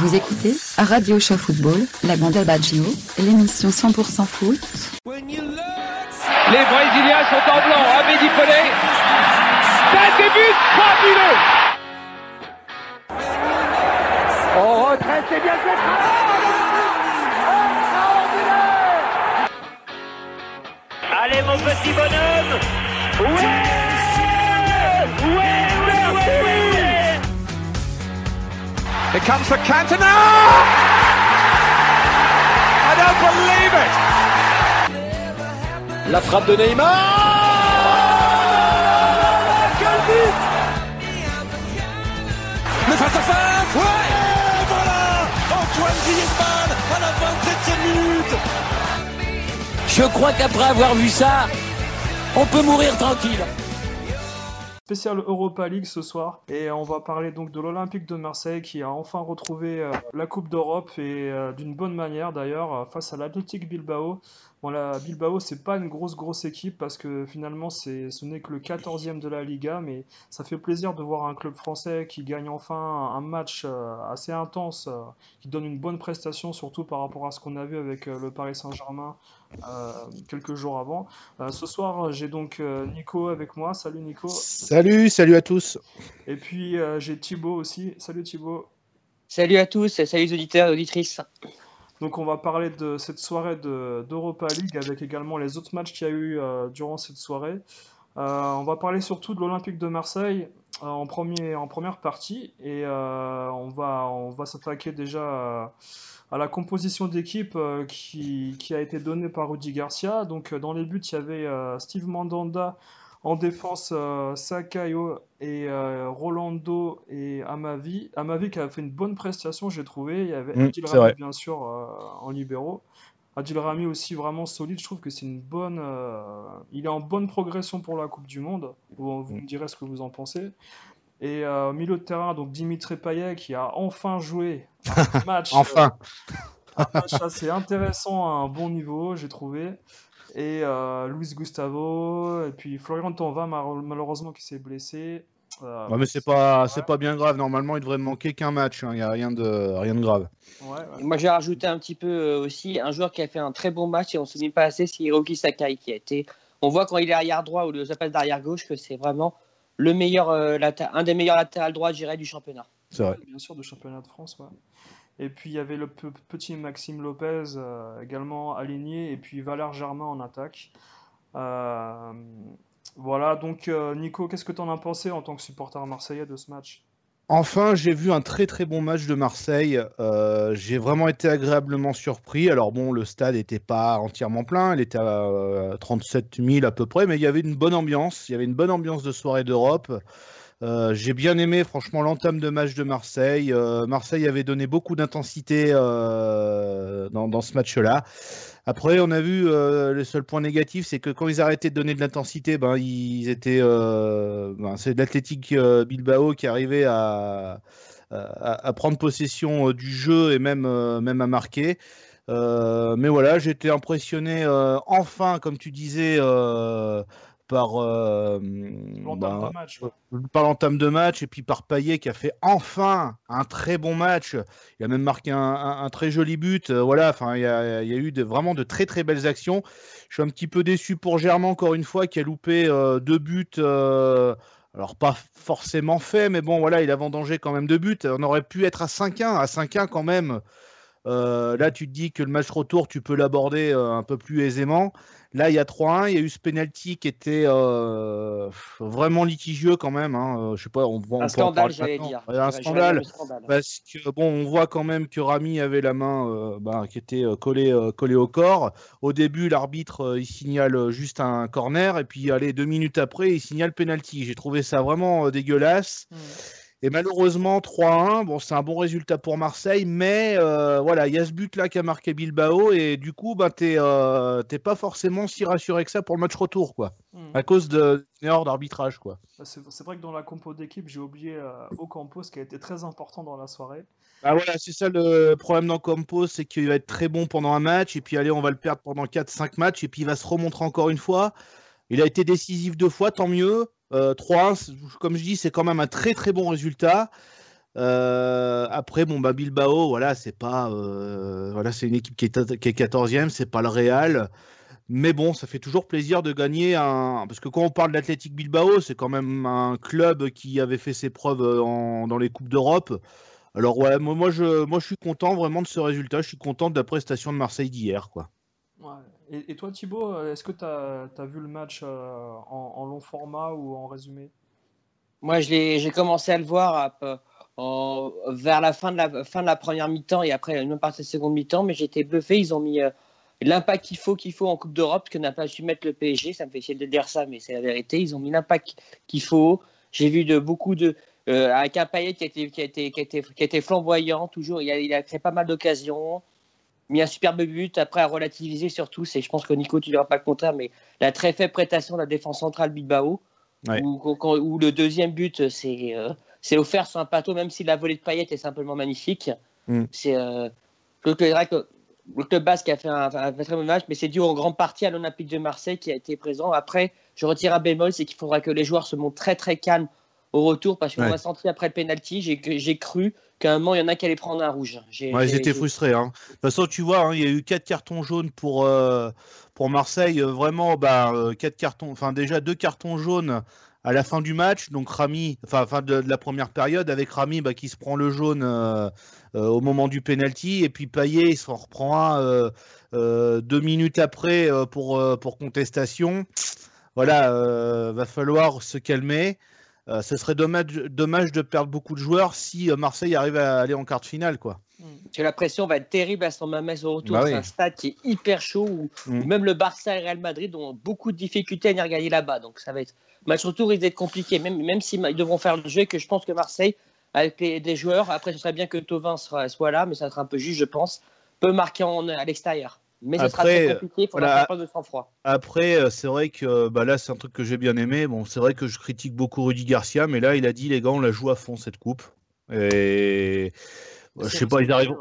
Vous écoutez Radio Show Football, la bande Baggio, l'émission 100% foot. Les Brésiliens sont en blanc, Abedi Pelé. C'est un début fabuleux On retraite, c'est bien fait. Allez mon petit bonhomme. Ouais, ouais, Here comes the Cantona! I don't believe it! La frappe de Neymar! Quel but! Le face à face Ouais! Voilà! Antoine Griezmann à la 27e minute! Je crois qu'après avoir vu ça, on peut mourir tranquille. Spécial Europa League ce soir et on va parler donc de l'Olympique de Marseille qui a enfin retrouvé euh, la Coupe d'Europe et euh, d'une bonne manière d'ailleurs euh, face à l'Athletic Bilbao. Bon, la Bilbao, c'est pas une grosse grosse équipe parce que finalement c'est ce n'est que le 14e de la Liga, mais ça fait plaisir de voir un club français qui gagne enfin un match assez intense, qui donne une bonne prestation surtout par rapport à ce qu'on a vu avec le Paris Saint-Germain quelques jours avant. Euh, ce soir, j'ai donc euh, Nico avec moi. Salut Nico. Salut, salut à tous. Et puis euh, j'ai Thibaut aussi. Salut Thibaut. Salut à tous et salut les auditeurs et auditrices. Donc on va parler de cette soirée de- d'Europa League avec également les autres matchs qu'il y a eu euh, durant cette soirée. Euh, on va parler surtout de l'Olympique de Marseille euh, en premier, en première partie et euh, on va, on va s'attaquer déjà à, la composition d'équipe euh, qui, qui a été donnée par Rudy Garcia. Donc euh, dans les buts il y avait euh, Steve Mandanda en défense, Sakayo et Rolando et Amavi. Amavi qui a fait une bonne prestation, j'ai trouvé. Il y avait Mm, Adil Rami, bien sûr, en libéraux. Adil Rami aussi vraiment solide. Je trouve que c'est une bonne. euh, il est en bonne progression pour la Coupe du Monde. Vous, vous me direz ce que vous en pensez. Et euh, au milieu de terrain, donc Dimitri Payet qui a enfin joué un match, Enfin. un match assez intéressant à un bon niveau, j'ai trouvé. Et euh, Luis Gustavo, et puis Florian Thauvin, malheureusement, qui s'est blessé. Euh, Ouais, mais c'est pas, c'est pas bien grave. Normalement, il devrait manquer qu'un match. Il n'y a rien de, rien de grave. ouais, ouais. Moi j'ai rajouté un petit peu euh, aussi un joueur qui a fait un très bon match et on ne se dit pas assez, c'est Hiroki Sakai qui a été. On voit quand il est arrière droit ou le passe d'arrière gauche que c'est vraiment le meilleur, euh, lata- un des meilleurs latérales droits, je dirais, du championnat. C'est vrai. Bien sûr, de championnat de France. ouais. Et puis il y avait le pe- petit Maxime Lopez euh, également aligné, et puis Valère Germain en attaque. Euh, voilà, donc euh, Nico, qu'est-ce que tu en as pensé en tant que supporter marseillais de ce match? Enfin, j'ai vu un très très bon match de Marseille. Euh, j'ai vraiment été agréablement surpris. Alors bon, le stade n'était pas entièrement plein. Il était à euh, 37 000 à peu près, mais il y avait une bonne ambiance. Il y avait une bonne ambiance de soirée d'Europe. Euh, j'ai bien aimé franchement l'entame de match de Marseille. Euh, Marseille avait donné beaucoup d'intensité euh, dans ce match-là. Après, on a vu euh, le seul point négatif, c'est que quand ils arrêtaient de donner de l'intensité, ben, ils étaient, euh, ben, c'est l'Athletic euh, Bilbao qui arrivait à, à, prendre possession du jeu et même, même à marquer. Mais voilà, j'étais impressionné enfin, comme tu disais, par, euh, L'entame ben, de match. ouais. par l'entame de match et puis par Payet qui a fait enfin un très bon match. Il a même marqué un, un- un très joli but. Euh, voilà, enfin, il y a, il y a eu de, vraiment de très très belles actions. Je suis un petit peu déçu pour Germain encore une fois qui a loupé euh, deux buts. alors pas forcément fait, mais bon voilà, il a vendangé quand même deux buts. On aurait pu être à 5-1, à 5-1 quand même. Là, tu te dis que le match retour, tu peux l'aborder un peu plus aisément. Là, il y a 3-1. Il y a eu ce penalty qui était euh, vraiment litigieux quand même. Hein. Euh, Je sais pas, on, on Un scandale, parler j'allais dire. Un scandale. le scandale. Parce que bon, on voit quand même que Rami avait la main euh, bah, qui était collée, euh, collée au corps. Au début, l'arbitre il signale juste un corner et puis allez deux minutes après, il signale penalty. J'ai trouvé ça vraiment dégueulasse. Mm. Et malheureusement, 3-1, bon, c'est un bon résultat pour Marseille, mais euh, voilà, il y a ce but-là qui a marqué Bilbao, et du coup, ben, t'es euh, t'es pas forcément si rassuré que ça pour le match retour, quoi, Mm. à cause de d'une erreur d'arbitrage, quoi. Bah, C'est vrai que dans la compo d'équipe, j'ai oublié euh, Ocampos qui a été très important dans la soirée. Bah voilà, c'est ça le problème dans Campos, c'est qu'il va être très bon pendant un match, et puis allez, on va le perdre pendant 4-5 matchs, et puis il va se remontrer encore une fois. Il a été décisif deux fois, tant mieux. Euh, 3-1, c'est- comme je dis, c'est quand même un très très bon résultat. Euh, après, bon, bah, Bilbao, voilà, c'est pas, euh, voilà, c'est une équipe qui est, qui est 14e, c'est pas le Real. Mais bon, ça fait toujours plaisir de gagner un. Parce que quand on parle d'Athletic Bilbao, c'est quand même un club qui avait fait ses preuves en- dans les Coupes d'Europe. Alors, ouais, moi, je, moi, suis content vraiment de ce résultat. Je suis content de la prestation de Marseille d'hier, quoi. Et, toi, Thibaut, euh, est-ce que tu as, vu le match euh, en, long format ou en résumé? Moi, j'ai commencé à le voir à peu- en- vers la fin de la, fin de la première mi-temps et après une partie de la seconde mi-temps, mais été bluffé. Ils ont mis euh, l'impact qu'il faut, qu'il faut en Coupe d'Europe, ce que n'a pas su mettre le PSG. Ça me fait chier de dire ça, mais c'est la vérité. Ils ont mis l'impact qu'il faut. J'ai vu de beaucoup de. euh, avec un Payet qui a été, qui qui flamboyant, toujours. Il il a créé pas mal d'occasions. Mis un superbe but. Après, à relativiser surtout, c'est, je pense que Nico, tu ne diras pas le contraire, mais la très faible prestation de la défense centrale Bilbao. Ouais. Où, quand- où le deuxième but, c'est euh, c'est offert sur un plateau, même si la volée de Payet est simplement magnifique. Mm. C'est euh, le, club- le basque a fait un, un très bon match, mais c'est dû en grande partie à l'Olympique de Marseille qui a été présent. Après, je retire un bémol, c'est qu'il faudra que les joueurs se montrent très très calmes au retour, parce qu'on Ouais. a senti après le penalty, j'ai cru qu'à un moment, il y en a qui allaient prendre un rouge. Ouais, ils étaient frustrés. Hein. De toute façon, tu vois, hein, il y a eu quatre cartons jaunes pour, euh, pour Marseille. Euh, Vraiment, bah, euh, quatre cartons, enfin déjà deux cartons jaunes à la fin du match. Donc Rami, enfin fin de, de la première période, avec Rami bah, qui se prend le jaune euh, euh, au moment du penalty, et puis Payet il s'en reprend un euh, deux minutes après pour, pour contestation. Voilà, va falloir se calmer. Euh, ce serait dommage, dommage de perdre beaucoup de joueurs si euh, Marseille arrive à aller en quart de finale, quoi. Parce que la pression va être terrible à San Mamés au retour. Bah c'est oui. un stade qui est hyper chaud où, Mm. où même le Barça et Real Madrid ont beaucoup de difficultés à venir gagner là-bas. Donc ça va être match retour risque d'être compliqué, même, même s'ils ils devront faire le jeu, que je pense que Marseille, avec les, des joueurs, après ce serait bien que Tovin soit, soit là, mais ça sera un peu juste, je pense, peut marquer en, à l'extérieur. Mais ce sera Après, très compliqué, il faudra voilà. faire preuve de sang-froid. Après, euh, c'est vrai que bah là, c'est un truc que j'ai bien aimé. Bon, c'est vrai que je critique beaucoup Rudy Garcia, mais là, il a dit les gars, on la joue à fond cette coupe. Et je sais pas, ils arrivent.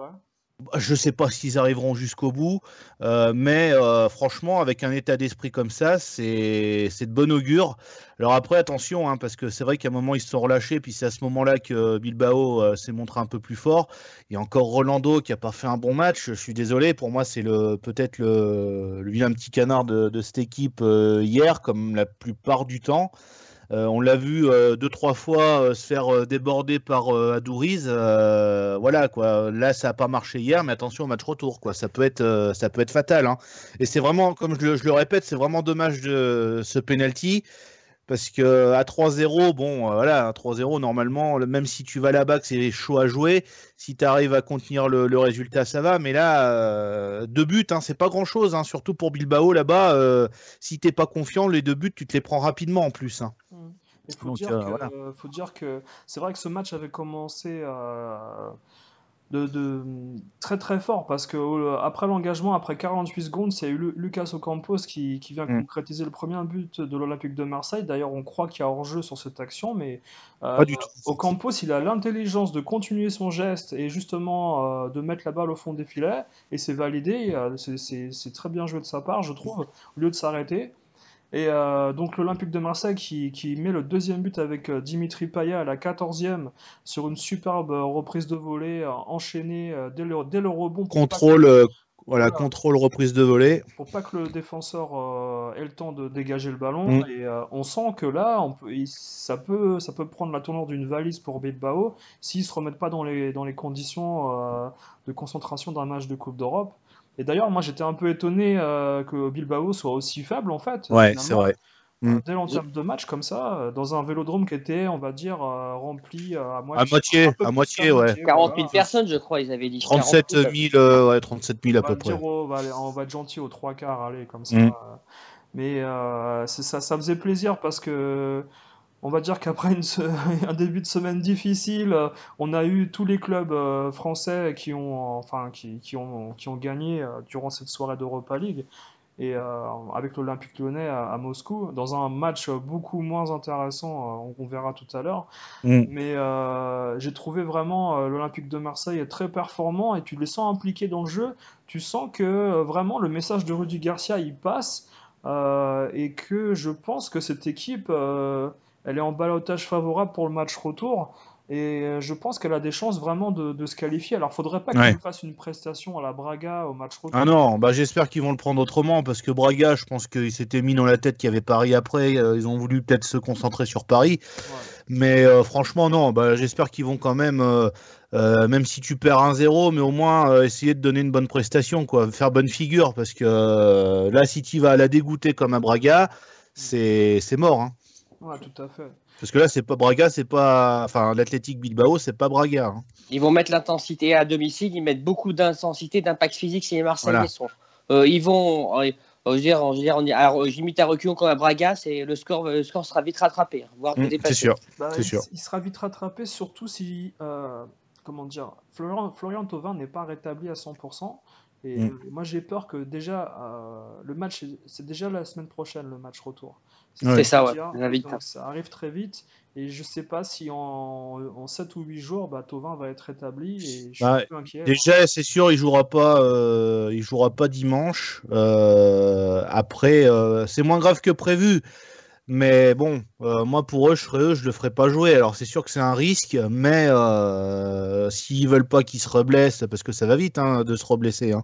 Je sais pas s'ils arriveront jusqu'au bout, euh, mais euh, franchement, avec un état d'esprit comme ça, c'est de bon augure. Alors après, attention, hein, parce que c'est vrai qu'à un moment, ils se sont relâchés, puis c'est à ce moment-là que Bilbao euh, s'est montré un peu plus fort. Il y a encore Rolando qui a pas fait un bon match. Je suis désolé, pour moi, c'est peut-être le, le vilain petit canard de, cette équipe hier, comme la plupart du temps. Euh, on l'a vu euh, deux trois fois euh, se faire déborder par Adouriz. Voilà quoi. Là, ça n'a pas marché hier, mais attention au match retour quoi. Ça peut être ça peut être fatal. hein. Et c'est vraiment, comme je, le- je le répète, c'est vraiment dommage de ce penalty. Parce que à 3-0, bon, euh, voilà, à 3-0, normalement, le- même si tu vas là-bas, que c'est chaud à jouer, si tu arrives à contenir le, le résultat, ça va. Mais là, euh, deux buts, hein, c'est pas grand-chose, hein, surtout pour Bilbao là-bas. euh, si t'es pas confiant, les deux buts, tu te les prends rapidement en plus. hein. Il faut, Donc, dire euh, que, voilà. faut dire que c'est vrai que ce match avait commencé euh, de, de- très très fort parce que euh, après l'engagement, après 48 secondes, c'est Lu- Lucas Ocampos qui, qui vient Mm. concrétiser le premier but de l'Olympique de Marseille. D'ailleurs, on croit qu'il y a hors-jeu sur cette action, mais euh, Pas du tout. Ocampos, il a l'intelligence de continuer son geste et justement euh, de mettre la balle au fond des filets et c'est validé. euh, c'est très bien joué de sa part, je trouve, au lieu de s'arrêter. Et euh, donc l'Olympique de Marseille qui, qui met le deuxième but avec euh, Dimitri Payet à la 14e sur une superbe euh, reprise de volée enchaînée dès, le, dès le rebond Contrôle, voilà, Voilà. contrôle, reprise de volée. pour pas que le défenseur euh, ait le temps de dégager le ballon. Mm. Et euh, on sent que là, on peut, ça, peut, ça peut prendre la tournure d'une valise pour Bilbao s'ils se remettent pas dans les, dans les conditions de concentration d'un match de Coupe d'Europe. Et d'ailleurs, moi j'étais un peu étonné euh, que Bilbao soit aussi faible en fait. Ouais, c'est vrai. Mm. Euh, Dès l'entième de match comme ça, euh, dans un vélodrome qui était, on va dire, euh, rempli à À moitié. moitié, un peu à moitié, ouais. moitié, 40 voilà. 000 personnes, je crois, ils avaient dit. 37 40 000, euh, ouais, 37 000 à peu près. au- on va aller- on va être gentil aux trois quarts, allez, comme ça. Mm. Mais euh, ça, ça faisait plaisir parce que on va dire qu'après un début de semaine difficile, euh, on a eu tous les clubs euh, français qui ont, enfin, qui, qui ont, qui ont gagné euh, durant cette soirée d'Europa League. Et euh, avec l'Olympique lyonnais à, à Moscou, dans un match beaucoup moins intéressant, on, on verra tout à l'heure. Mm. Mais euh, j'ai trouvé vraiment l'Olympique de Marseille très performant et tu les sens impliqués dans le jeu. Tu sens que vraiment le message de Rudy Garcia il passe euh, et que je pense que cette équipe elle est en balotage favorable pour le match retour. Et euh, je pense qu'elle a des chances vraiment de, de se qualifier. Alors, faudrait pas Ouais. qu'il fasse une prestation à la Braga au match retour. Ah non, bah j'espère qu'ils vont le prendre autrement parce que Braga, je pense qu'ils s'étaient mis dans la tête qu'il y avait Paris après. euh, Ils ont voulu peut-être se concentrer sur Paris. Ouais. Mais euh, franchement, non, bah, j'espère qu'ils vont quand même, euh, euh, même si tu perds 1-0, mais au moins essayer de donner une bonne prestation, quoi, faire bonne figure. Parce que là, si tu vas la dégoûter comme à Braga, c'est c'est mort. hein. Ouais, tout à fait. Parce que là, c'est pas Braga, c'est pas. Enfin, l'Athletic Bilbao, c'est pas Braga. hein. Ils vont mettre l'intensité à domicile, ils mettent beaucoup d'intensité, d'impact physique si les Marseillais Voilà. sont. Euh, ils vont. euh, je veux dire, je veux dire, on y- alors, j'imite à reculons comme à Braga, c'est le score, le score sera vite rattrapé, hein, voire Mm, dépassé. c'est sûr. Bah, C'est il, sûr. il sera vite rattrapé, surtout si, euh, comment dire, Florian, Florian Thauvin n'est pas rétabli à 100%. Et Mm. euh, moi, j'ai peur que déjà, euh, le match, est- c'est déjà la semaine prochaine, le match retour. Ouais. C'est ça, ouais. dire. ça va vite, Donc, ça arrive très vite. Et je sais pas si en, en 7 ou 8 jours, bah, Thauvin va être rétabli. Et je suis Bah, un peu inquiet. Déjà, c'est sûr, il jouera pas, euh, il jouera pas dimanche. Euh, après, euh, c'est moins grave que prévu. Mais bon, euh, moi pour eux, je serais eux, je le ferai pas jouer. Alors c'est sûr que c'est un risque, mais euh, s'ils veulent pas qu'il se reblesse, parce que ça va vite hein, de se reblesser, hein,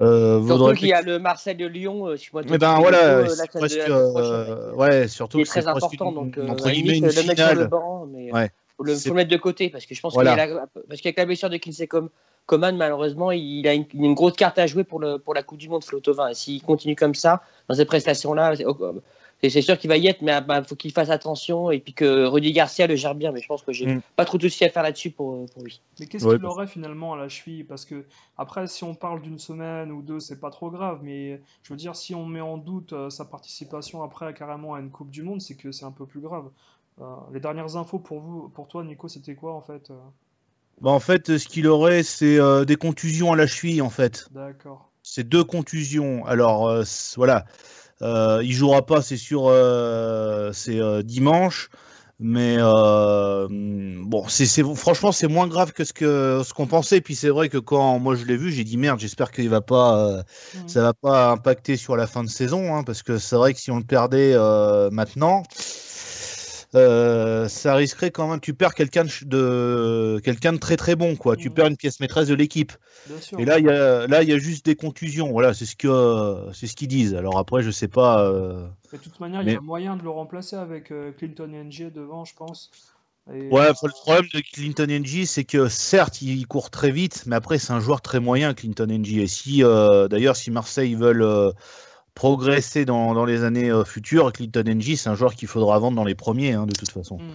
euh, Surtout qu'il y a le Marseille de Lyon, euh, si moi Eh ben voilà, c'est presque, prochaine, ouais. surtout que c'est très important. Donc, entre guillemets une le mettre sur le finale. banc, mais Ouais. faut le, C'est- faut le mettre de côté parce que je pense Voilà. qu'il y a la- parce qu'avec la blessure de Kinsey Com- Coman, malheureusement, il a une, une grosse carte à jouer pour, le, pour la Coupe du Monde, Flo Thauvin. Et S'il continue comme ça, dans ces prestations-là, c'est sûr qu'il va y être, mais il faut qu'il fasse attention et puis que Rudy Garcia le gère bien. Mais je pense que j'ai Mm. pas trop de soucis à faire là-dessus pour, pour lui. Mais qu'est-ce Ouais, qu'il aurait finalement à la cheville? Parce que après, si on parle d'une semaine ou deux, c'est pas trop grave. Mais je veux dire, si on met en doute euh, sa participation après carrément à une Coupe du Monde, c'est que c'est un peu plus grave. Euh, les dernières infos pour vous, pour toi, Nico, c'était quoi en fait? euh? Bah, en fait, ce qu'il aurait, c'est euh, des contusions à la cheville, en fait. D'accord. C'est deux contusions. Alors euh, voilà, Euh, il jouera pas, c'est sûr, euh, c'est euh, dimanche. Mais euh, bon, c'est franchement, c'est moins grave que ce que ce qu'on pensait. Puis c'est vrai que quand moi je l'ai vu, j'ai dit merde, j'espère qu'il va pas, euh, Mhm. ça va pas impacter sur la fin de saison, hein, parce que c'est vrai que si on le perdait euh, maintenant, euh, ça risquerait quand même. Tu perds quelqu'un de, de quelqu'un de très très bon, quoi. Tu perds une pièce maîtresse de l'équipe. Et là, il y a, là, il y a juste des contusions. Voilà, c'est ce que, c'est ce qu'ils disent. Alors après, je sais pas. euh, de toute manière, il y a moyen de le remplacer avec euh, Clinton NG devant, je pense. Et, Ouais, le problème de Clinton NG, c'est que certes, il court très vite, mais après, c'est un joueur très moyen, Clinton NG. Et si, euh, d'ailleurs, si Marseille veulent euh, progresser dans, dans les années euh, futures, Clinton NG, c'est un joueur qu'il faudra vendre dans les premiers, hein, de toute façon. mhm.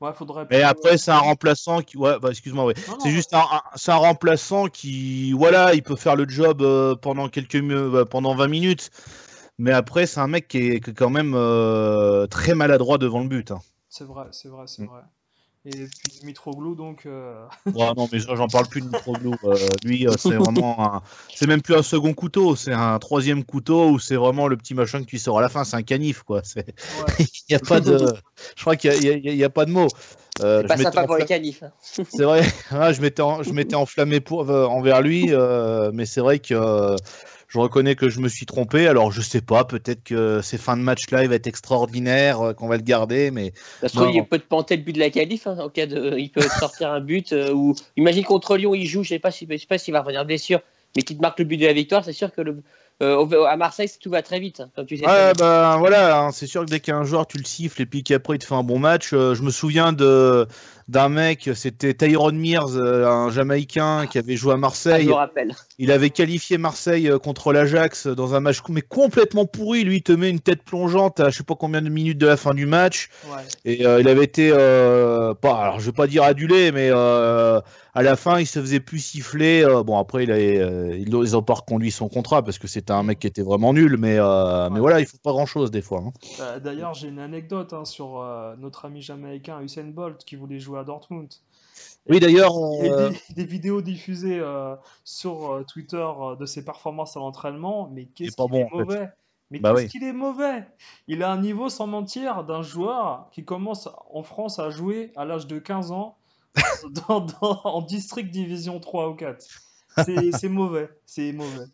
Ouais, faudrait. Mais après, c'est un remplaçant qui, ouais, bah, excuse-moi, ouais. C'est juste un, un- remplaçant qui, voilà, il peut faire le job euh, pendant quelques, euh, pendant 20 minutes. Mais après, c'est un mec qui est, qui est quand même euh, très maladroit devant le but. hein. C'est vrai, c'est vrai, c'est Mm. vrai. Et puis Mitroglou, donc. euh, Ouais, non, mais j'en parle plus de Mitroglou. Euh, lui, euh, c'est vraiment un... C'est même plus un second couteau, c'est un troisième couteau où c'est vraiment le petit machin que tu sors à la fin. C'est un canif, quoi. C'est... ouais. Il y a pas de... Je crois qu'il y a, il il pas de mots. Euh, C'est pas sympa pour les qualifs. hein. C'est vrai, Ah, je m'étais en- je m'étais enflammé pour, euh, envers lui, euh, mais c'est vrai que euh, je reconnais que je me suis trompé. Alors je sais pas, peut-être que ces fins de match là, il va être extraordinaire, euh, qu'on va le garder, mais Ça se trouve, Non. il peut te planter le but de la qualif hein, en cas de, il peut sortir un but euh, ou imagine contre Lyon, il joue, je sais pas si, je sais pas s'il va revenir blessure, mais qu'il te marque le but de la victoire, c'est sûr que le, euh, à Marseille, tout va très vite, hein, comme tu sais. ouais, ben voilà, hein, c'est sûr que dès qu'il y a un joueur, tu le siffles et puis qu'après il te fait un bon match. Euh, je me souviens de d'un mec, c'était Tyrone Mears, euh, un Jamaïcain qui avait joué à Ah, je Marseille. me rappelle. Il avait qualifié Marseille euh, contre l'Ajax dans un match mais complètement pourri. Lui, il te met une tête plongeante à je sais pas combien de minutes de la fin du match. ouais. Et euh, il avait été euh, pas, alors je vais pas dire adulé, mais euh, à la fin il se faisait plus siffler. euh, bon après il avait, euh, ils ils ont pas reconduit son contrat parce que c'était un mec qui était vraiment nul, mais euh, mais voilà il faut pas grand chose des fois. hein. Euh, D'ailleurs, j'ai une anecdote hein, sur euh, notre ami jamaïcain Usain Bolt qui voulait jouer à Dortmund. Oui d'ailleurs on, euh, des, des vidéos diffusées euh, sur euh, Twitter de ses performances à l'entraînement, mais qu'est-ce pas qu'il bon, est en fait. mauvais! Mais Bah qu'est-ce oui. qu'il est mauvais! Il a un niveau, sans mentir, d'un joueur qui commence en France à jouer à l'âge de 15 ans dans- dans- en district division 3 ou 4. C'est mauvais, c'est mauvais.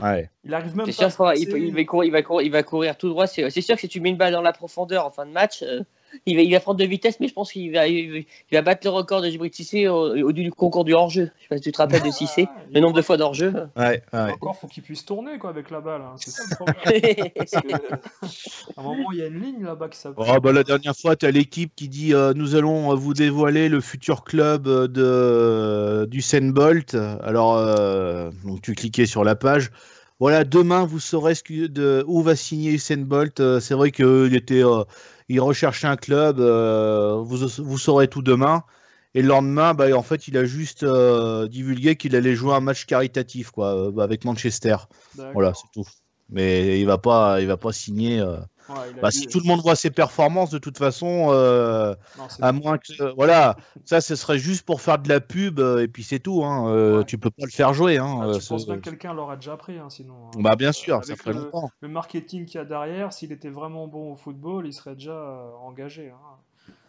ouais. Il arrive même C'est pas sûr à il, va courir, il, va courir, il va courir tout droit. C'est c'est sûr que si tu mets une balle dans la profondeur en fin de match, euh, il va, il va prendre de vitesse, mais je pense qu'il va, il va battre le record de Djibril Cissé au, au, du concours du hors-jeu. Je sais pas si tu te rappelles de Cissé, Ah, le nombre de fois d'hors-jeu. Ouais, ouais. Encore, faut qu'il puisse tourner quoi avec la balle. hein. C'est ça le problème. Parce que, à un moment, il y a une ligne là-bas qui s'appelle. Oh, bah, la dernière fois, tu as l'équipe qui dit euh, Nous allons euh, vous dévoiler le futur club euh, de, euh, du Bolt. Alors, euh, donc tu cliquais sur la page. Voilà, demain, vous saurez ce que- de, où va signer Usain Bolt. Euh, C'est vrai qu'il était, euh, il recherchait un club. euh, vous, vous saurez tout demain. Et le lendemain, bah, en fait, il a juste euh, divulgué qu'il allait jouer un match caritatif quoi, euh, avec Manchester. Voilà, c'est tout. Mais il va pas, il va pas signer. euh, Ouais, bah, si tout le monde voit ses performances, de toute façon, euh, Non, à moins que. euh, voilà, ça, ce serait juste pour faire de la pub, euh, et puis c'est tout. Hein, euh, Ouais. Tu peux pas le faire jouer. Hein, Ah, ce- penses bien que quelqu'un l'aurait déjà pris, hein, sinon. hein. Bah, bien sûr, ça ferait le, longtemps. le marketing qu'il y a derrière, s'il était vraiment bon au football, il serait déjà engagé. hein.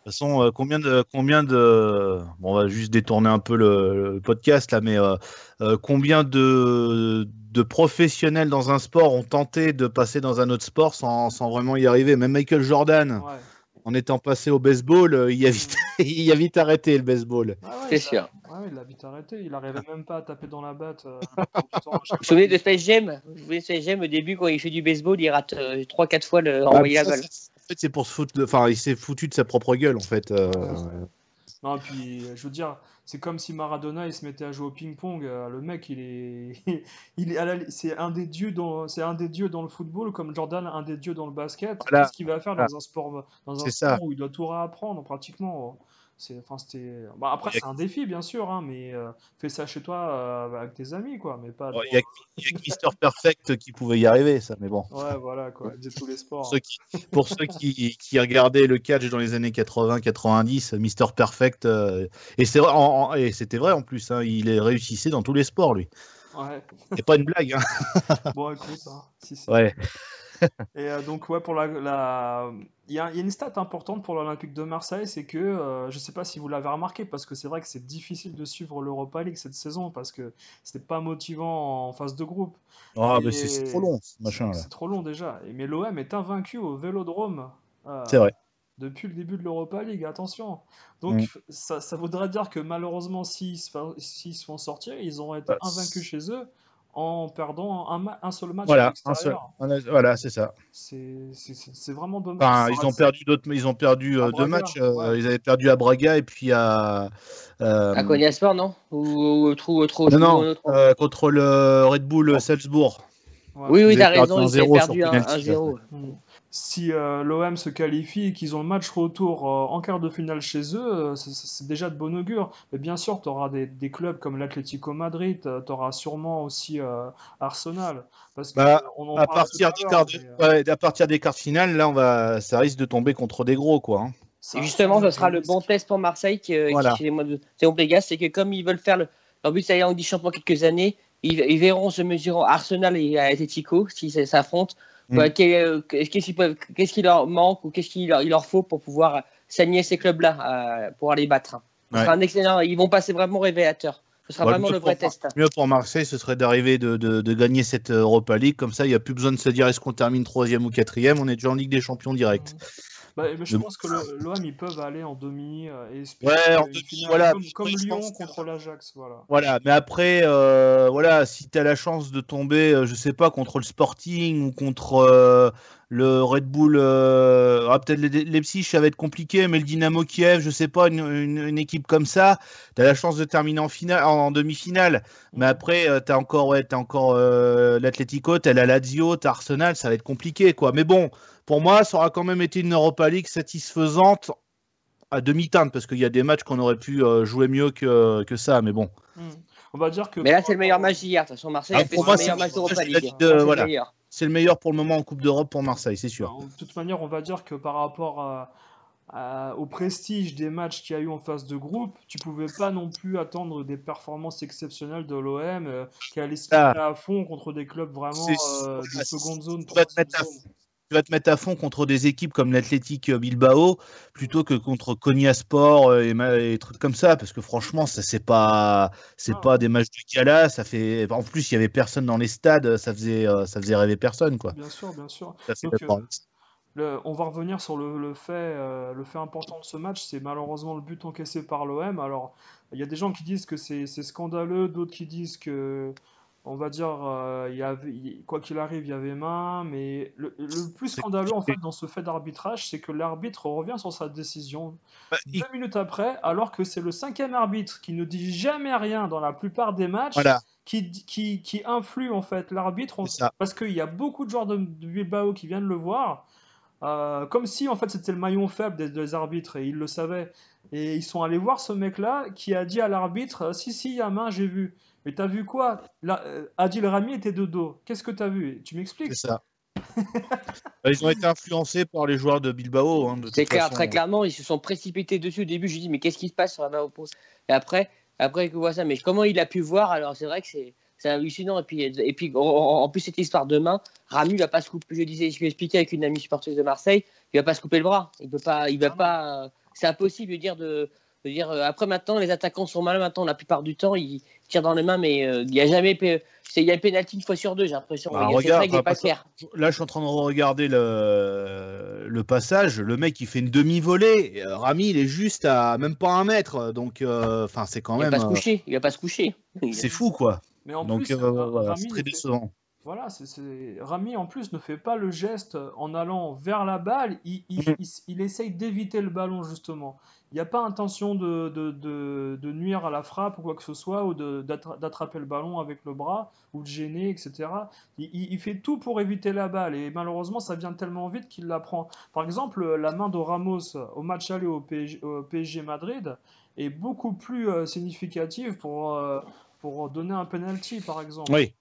De toute façon, euh, combien de. Combien de bon, on va juste détourner un peu le, le podcast là, mais euh, euh, combien de, de professionnels dans un sport ont tenté de passer dans un autre sport sans, sans vraiment y arriver? Même Michael Jordan, Ouais. en étant passé au baseball, euh, il, a vite, il a vite arrêté le baseball. Ah ouais, C'est il a- sûr. ouais, il a vite arrêté. Il arrivait même pas à taper dans la batte. euh, temps, Vous vous souvenez de Space Jam? Vous vous souvenez de Space Jam au début quand il fait du baseball, il rate 3-4 fois le Ah, envoyer la balle. En fait, c'est pour se foutre de. Enfin, il s'est foutu de sa propre gueule, en fait. euh, Non, puis je veux dire, c'est comme si Maradona il se mettait à jouer au ping-pong. euh, le mec, il est, il est la- c'est un des dieux dans, c'est un des dieux dans le football, comme Jordan, un des dieux dans le basket. Voilà. Qu'est-ce qu'il va faire Voilà. dans un sport, dans un C'est sport ça. où il doit tout réapprendre pratiquement? C'est, enfin, c'était. Bah, après, c'est un défi, bien sûr, hein, mais euh, fais ça chez toi euh, avec tes amis, quoi, mais pas. Il y a, il y a que Mister Perfect qui pouvait y arriver, ça, mais bon. Ouais, voilà, quoi, de tous les Pour sports. ceux qui, pour ceux qui, qui regardaient le catch dans les années 80-90, Mister Perfect, euh, et c'est en- en- et c'était vrai en plus, hein, il est réussissait dans tous les sports, lui. Ouais. C'est pas une blague, hein. Bon, écoute, hein, si, si. Ouais. Et euh, donc, ouais, pour la, la... Il, y a, il y a une stat importante pour l'Olympique de Marseille, c'est que, euh, je sais pas si vous l'avez remarqué, parce que c'est vrai que c'est difficile de suivre l'Europa League cette saison, parce que c'était pas motivant en phase de groupe. Ah, mais c'est trop long, ce machin. C'est trop long déjà. Et, mais l'OM est invaincu au Vélodrome euh, C'est vrai. depuis le début de l'Europa League, attention. Donc, Mm. ça, ça voudrait dire que malheureusement, s'ils se, fa- s'ils se font sortir, ils auront été Bah, invaincus chez eux en perdant un, ma- un seul match à Voilà, un seul. l'extérieur. Voilà, c'est ça. C'est c'est- c'est- c'est vraiment dommage. Enfin, ils ont perdu d'autres, ils ont perdu À euh, deux Braga, matchs. euh, ouais. Ils avaient perdu à Braga et puis à. euh, À Konya Sport, non? Ou ou autre ou autre non, non, autre- euh, contre le Red Bull Salzbourg. Ouais. Oui, oui, t'as raison, ils 1-0 avaient perdu un- penalty, 1-0. Si euh, l'OM se qualifie et qu'ils ont le match retour euh, en quart de finale chez eux, euh, c'est- déjà de bon augure. Mais bien sûr, tu auras des, des clubs comme l'Atlético Madrid, tu auras sûrement aussi euh, Arsenal. Parce que, Bah, on À partir, des l'heure, quarts de- mais, euh, ouais, à partir des quarts de finale, là, on va, ça risque de tomber contre des gros, quoi. hein. ça- Et justement, ça, ce sera le bon test pour Marseille qui, qui Voilà. de c'est c'est que comme ils veulent faire le, leur but c'est d'aller en Ligue des Champions quelques années, ils, ils verront se mesurer Arsenal et Atletico si ça s'affrontent. Mm. Voilà, quel- euh, Qu'est-ce qu'ils peuvent- qu'est-ce qui leur manque ou qu'est-ce qu'il leur, il leur faut pour pouvoir saigner ces clubs-là euh, pour les battre. Ouais. sera un excellent, ils vont passer vraiment révélateur. Ce sera Ouais, vraiment le vrai pour- test. Mieux pour Marseille, ce serait d'arriver de, de- de gagner cette Europa League. Comme ça, il n'y a plus besoin de se dire est-ce qu'on termine troisième ou quatrième? On est déjà en Ligue des Champions direct. Bah, mais je pense que l'OM, ils peuvent aller en demi euh, et espérer Ouais, en demi, voilà. comme, comme Lyon pense contre l'Ajax. Voilà. Voilà, mais après, euh, voilà, si tu as la chance de tomber, euh, je sais pas, contre le Sporting ou contre euh, le Red Bull, euh, ah, peut-être les Leipzig, ça va être compliqué, mais le Dynamo Kiev, je sais pas, une, une- une équipe comme ça, tu as la chance de terminer en, finale, en, demi-finale. Mais après, tu as encore, ouais, encore l'Atlético, tu as la Lazio, tu Arsenal, ça va être compliqué, quoi. Mais bon, pour moi, ça aura quand même été une Europa League satisfaisante à demi-teinte, parce qu'il y a des matchs qu'on aurait pu euh, jouer mieux que, que ça, mais bon. Mm. On va dire que. Mais là, c'est le meilleur match d'hier. De toute façon, Marseille Ah, a fait pour son moi, meilleur c'est- match d'Europa League. De- voilà. meilleur. C'est le meilleur pour le moment en Coupe d'Europe pour Marseille, c'est sûr. De toute manière, on va dire que par rapport à- à- au prestige des matchs qu'il y a eu en phase de groupe, tu pouvais pas non plus attendre des performances exceptionnelles de l'OM euh, qui allait se Ah. à fond contre des clubs vraiment euh, de seconde zone. tu vas te troisième mettre à zone. Tu vas te mettre à fond contre des équipes comme l'Athletic Bilbao plutôt que contre Konya Sport euh, et, trucs comme ça, parce que franchement, ça c'est pas c'est Ah. pas des matchs de gala. Ça fait en plus il y avait personne dans les stades, ça faisait euh, ça faisait rêver personne quoi. Bien sûr, bien sûr. Ça, c'est Donc, d'accord. euh, le- on va revenir sur le, le fait, euh, le fait important de ce match, c'est malheureusement le but encaissé par l'OM. Alors, il y a des gens qui disent que c'est scandaleux, d'autres qui disent que, on va dire, euh, il y avait, il- quoi qu'il arrive, il y avait main. Mais le, le plus scandaleux, en fait, dans ce fait d'arbitrage, c'est que l'arbitre revient sur sa décision Bah, il- deux minutes après, alors que c'est le cinquième arbitre qui ne dit jamais rien dans la plupart des matchs, Voilà, qui, qui, qui influe en fait l'arbitre, on- parce qu'il y a beaucoup de joueurs de, de Bilbao qui viennent le voir, euh, comme si en fait c'était le maillon faible des, des arbitres et ils le savaient. Et ils sont allés voir ce mec-là qui a dit à l'arbitre euh, Si, si, il y a main, j'ai vu. Mais t'as vu quoi? Là, euh, Adil Rami était de dos. Qu'est-ce que t'as vu? Tu m'expliques? C'est ça. Bah, Ils ont été influencés par les joueurs de Bilbao. hein, de C'est toute clair, façon. très clairement, ils se sont précipités dessus au début. Je dis, mais qu'est-ce qui se passe sur la main opposée? Et après, après que voit ça, mais comment il a pu voir? Alors, c'est vrai que c'est c'est hallucinant. Et puis, et puis en, plus, cette histoire de main, Rami va pas se couper. Je disais, je lui ai expliqué avec une amie supporteuse de Marseille, il va pas se couper le bras. Il peut pas, il va pas. euh, C'est impossible de dire de. Dire, euh, après maintenant, les attaquants sont mal. Maintenant, la plupart du temps, ils tirent dans les mains, mais euh, il n'y a jamais. Il y a pénalty une fois sur deux, j'ai l'impression. Bah, regarde, bah, pas clair. Là, je suis en train de regarder le, le passage. Le mec, il fait une demi-volée. Euh, Rami, il est juste à même pas un mètre. Donc, euh, enfin, c'est quand Il va même. pas se euh, coucher. Il va pas se coucher. C'est fou, quoi. Mais en Donc, plus, euh, euh, voilà, Rami c'est très décevant. Voilà, c'est, c'est- Rami en plus ne fait pas le geste en allant vers la balle, il, il, il, il essaye d'éviter le ballon justement. Il n'y a pas intention de, de, de, de nuire à la frappe ou quoi que ce soit, ou d'attraper le ballon avec le bras, ou de gêner, etc. Il, il- il fait tout pour éviter la balle, et malheureusement ça vient tellement vite qu'il la prend. Par exemple, la main de Ramos au match aller au PSG, au PSG Madrid est beaucoup plus euh, significative pour, euh, pour donner un penalty, par exemple. Oui.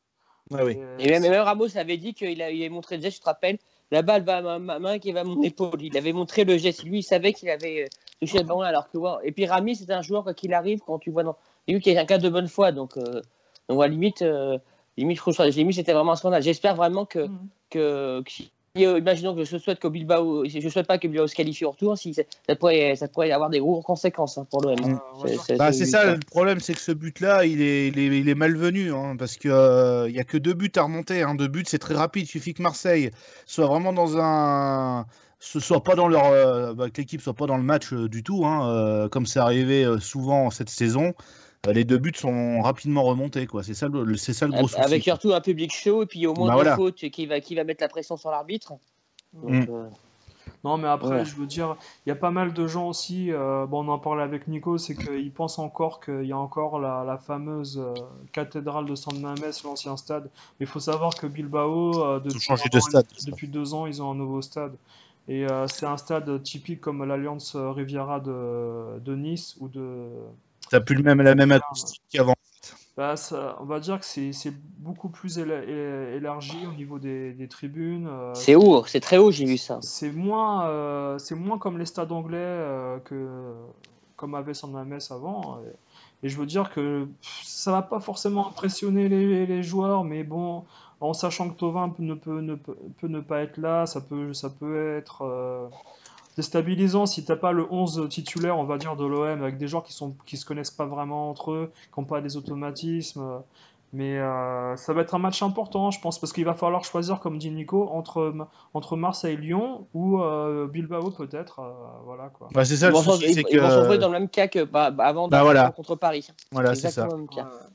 Oui, oui. Et, même, même Ramos avait dit qu'il avait montré le geste, tu te rappelles, la balle va à ma, ma main qui va à mon épaule. Il avait montré le geste. Lui, il savait qu'il avait euh, le ballon alors que. ouais. Et puis Rami, c'est un joueur, qu'il arrive, quand tu vois dans. Il vu qu'il y a un cas de bonne foi. Donc, euh, donc à la limite, euh, limite, je limite, c'était vraiment un scandale. J'espère vraiment que. Que, que si- euh, imaginons que je souhaite que Bilbao, je souhaite pas que Bilbao se qualifie au retour, si ça, ça pourrait, ça pourrait avoir des grosses conséquences hein, pour l'OM. Mm. Euh, Bah, c'est ça, le problème, c'est que ce but-là, il est, il, est, il est malvenu, hein, parce qu'il n'y a que deux buts à remonter. Hein. Deux buts, c'est très rapide. Il suffit que Marseille soit vraiment dans un. Ce soit pas dans leur. euh, bah, que l'équipe soit pas dans le match euh, du tout, hein, euh, comme c'est arrivé euh, souvent cette saison. Euh, les deux buts sont rapidement remontés, quoi. C'est ça, le, c'est ça le gros souci. Avec surtout un public chaud et puis au moins Bah, de voilà. faute qui va, qui va mettre la pression sur l'arbitre. Donc, Mm. Non, mais après, Ouais. je veux dire, il y a pas mal de gens aussi, euh, bon, on en parlait avec Nico, c'est qu'ils pensent encore qu'il y a encore la, la fameuse euh, cathédrale de San Mamés, l'ancien stade. Mais il faut savoir que Bilbao, euh, de stade. depuis deux ans, ils ont un nouveau stade. Et euh, c'est un stade typique comme l'Alliance Riviera de, de Nice ou de... T'as plus le même, la même acoustique qu'avant. Bah, ça- on va dire que c'est beaucoup plus élargi au niveau des, des tribunes. euh, c'est haut, c'est très haut, j'ai vu ça. c'est moins, euh, c'est moins comme les stades anglais euh, que comme avait San Mamés avant. Et, et je veux dire que pff, ça va pas forcément impressionner les, les joueurs, mais bon, en sachant que Tovin peut- ne peut, ne peut, peut ne pas être là, ça peut, ça peut être euh, déstabilisant si t'as pas le 11 titulaire, on va dire, de l'OM, avec des joueurs qui sont, qui se connaissent pas vraiment entre eux, qui n'ont pas des automatismes. Mais euh, ça va être un match important, je pense, parce qu'il va falloir choisir, comme dit Nico, entre, entre Marseille-Lyon ou euh, Bilbao peut-être. euh, voilà quoi. Bah, c'est ça Ils le souci, ils- vont se retrouver que. dans le même cas que bah, bah, avant Bah, voilà. contre Paris. Voilà, c'est ça.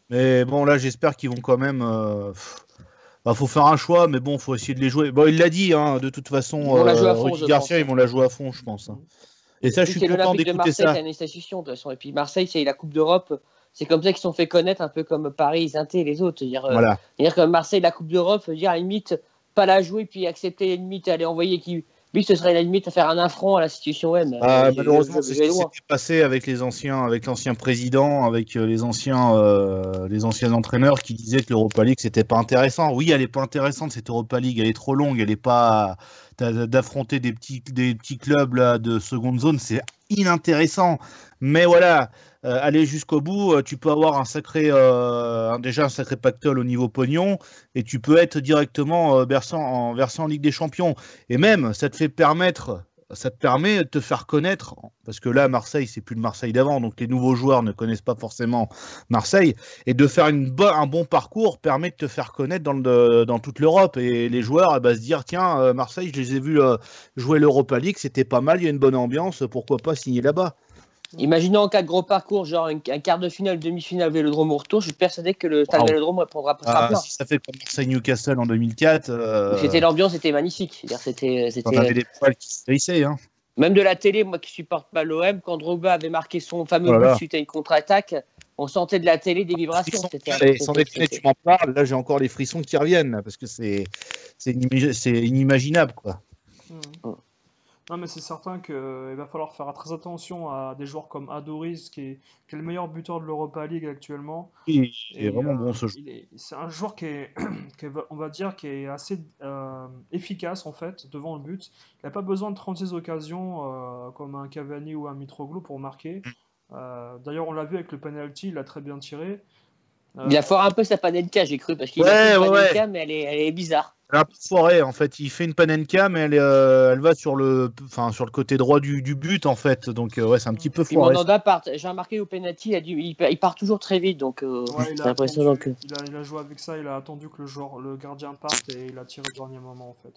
Mais bon, là, j'espère qu'ils vont quand même. euh, pff, Bah, faut faire un choix, mais bon, faut essayer de les jouer. Bon, il l'a dit, hein, de toute façon, Ils vont la jouer à euh, fond, Rudy je Garcia, pense. ils vont la jouer à fond, je pense. hein. Et ça, je suis content d'écouter ça. de. Et puis Marseille, c'est la Coupe d'Europe. C'est comme ça qu'ils sont fait connaître, un peu comme Paris, Inter et les autres. C'est-à-dire, euh, Voilà. C'est-à-dire que Marseille, la Coupe d'Europe, dire à la limite, pas la jouer, puis accepter la limite, aller envoyer qui. Lui, ce serait la limite à faire un affront à la situation M. Ah, Euh, malheureusement, c'est ce qui s'était passé avec les anciens, avec l'ancien président, avec euh, les anciens, euh, les anciens entraîneurs qui disaient que l'Europa League c'était pas intéressant. Oui, elle est pas intéressante cette Europa League, elle est trop longue, elle est pas d'a- d'affronter des petits, des petits clubs là de seconde zone, c'est inintéressant. Mais voilà, euh, aller jusqu'au bout, euh, tu peux avoir un sacré, euh, déjà un sacré pactole au niveau pognon, et tu peux être directement versant en versant en Ligue des Champions. Et même, ça te fait permettre ça te permet de te faire connaître, parce que là, Marseille, c'est plus le Marseille d'avant, donc les nouveaux joueurs ne connaissent pas forcément Marseille, et de faire une un bon parcours permet de te faire connaître dans, le, dans toute l'Europe, et les joueurs eh ben, se dire, tiens, Marseille, je les ai vus jouer l'Europa League, c'était pas mal, il y a une bonne ambiance, pourquoi pas signer là-bas? Imaginons en cas de gros parcours, genre un, quart de finale, demi-finale, Vélodrome au retour, je suis persuadé que le stade Vélodrome répondra pas ah, Si ça fait comme Marseille-Newcastle en 2004. Euh, c'était l'ambiance, était magnifique. C'était, c'était. On avait des poils qui se hein. Même de la télé, moi qui supporte pas l'OM, quand Drogba avait marqué son fameux but suite à une contre-attaque, on sentait de la télé des vibrations. C'était, sans déconner, tu m'en parles, là j'ai encore les frissons qui reviennent, parce que c'est, c'est, inimaginable, quoi. Mmh. Non, mais c'est certain qu'il euh, va falloir faire très attention à des joueurs comme Adoris, qui est, qui est le meilleur buteur de l'Europa League actuellement. Il est vraiment bon ce joueur. C'est un joueur qui est, on va dire, qui est assez euh, efficace en fait devant le but. Il n'a pas besoin de 36 occasions euh, comme un Cavani ou un Mitroglou pour marquer. Mm. D'ailleurs, on l'a vu avec le penalty, il a très bien tiré. il a foiré un peu sa panenka, j'ai cru, parce qu'il a une panenka, mais elle est, elle est bizarre. Elle a foiré en fait. Il fait une panenka, mais elle, euh, elle va sur le, enfin, sur le côté droit du, du but en fait. Donc euh, ouais, c'est un petit peu foiré. J'ai remarqué au penalty, il, il, part toujours très vite, donc euh, il, a impressionnant que... il, a, il a joué avec ça. Il a attendu que le joueur, le gardien parte et il a tiré au dernier moment en fait.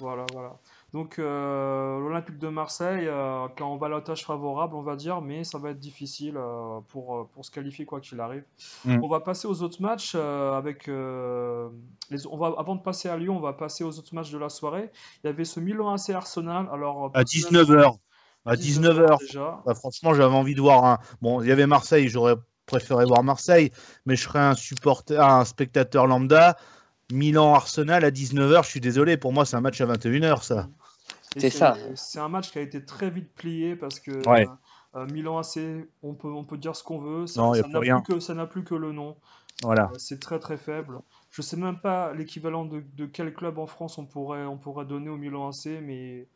Voilà, voilà. Donc euh, l'Olympique de Marseille, euh, quand on va à la tâche favorable, on va dire, mais ça va être difficile euh, pour, pour se qualifier quoi qu'il arrive. Mm. On va passer aux autres matchs avec les, on va avant de passer à Lyon, on va passer aux autres matchs de la soirée. Il y avait ce Milan AC Arsenal. Alors à 19h. À 19h. déjà. Bah, franchement, j'avais envie de voir un. Bon, il y avait Marseille, j'aurais préféré voir Marseille, mais je serais un supporter, un spectateur lambda. Milan-Arsenal à 19h, je suis désolé, pour moi c'est un match à 21h ça. C'est ça. C'est un match qui a été très vite plié parce que euh, euh, Milan AC, on peut, on peut dire ce qu'on veut, ça n'a plus, que, plus que le nom. Voilà. Euh, c'est très très faible. Je sais même pas l'équivalent de, de, quel club en France on pourrait, on pourrait donner au Milan AC, mais.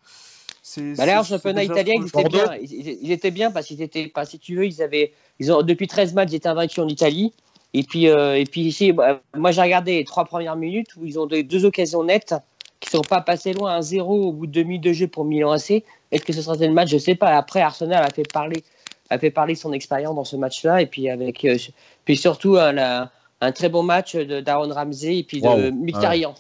Bah là, en championnat italien, ils étaient, bien, ils, étaient bien parce qu'ils étaient, pas, si tu veux, ils avaient, ils ont, depuis 13 matchs, ils étaient invaincus en Italie. Et puis, et puis ici, bah, moi j'ai regardé les trois premières minutes où ils ont deux occasions nettes qui ne sont pas passés loin à 0 au bout de demi de jeu pour Milan AC. Est-ce que ce sera le match? Je ne sais pas. Après, Arsenal a fait parler, a fait parler son expérience dans ce match-là. Et puis, avec, euh, puis surtout un, un, très bon match de Darren Ramsey et puis de Mkhitaryan. Ouais,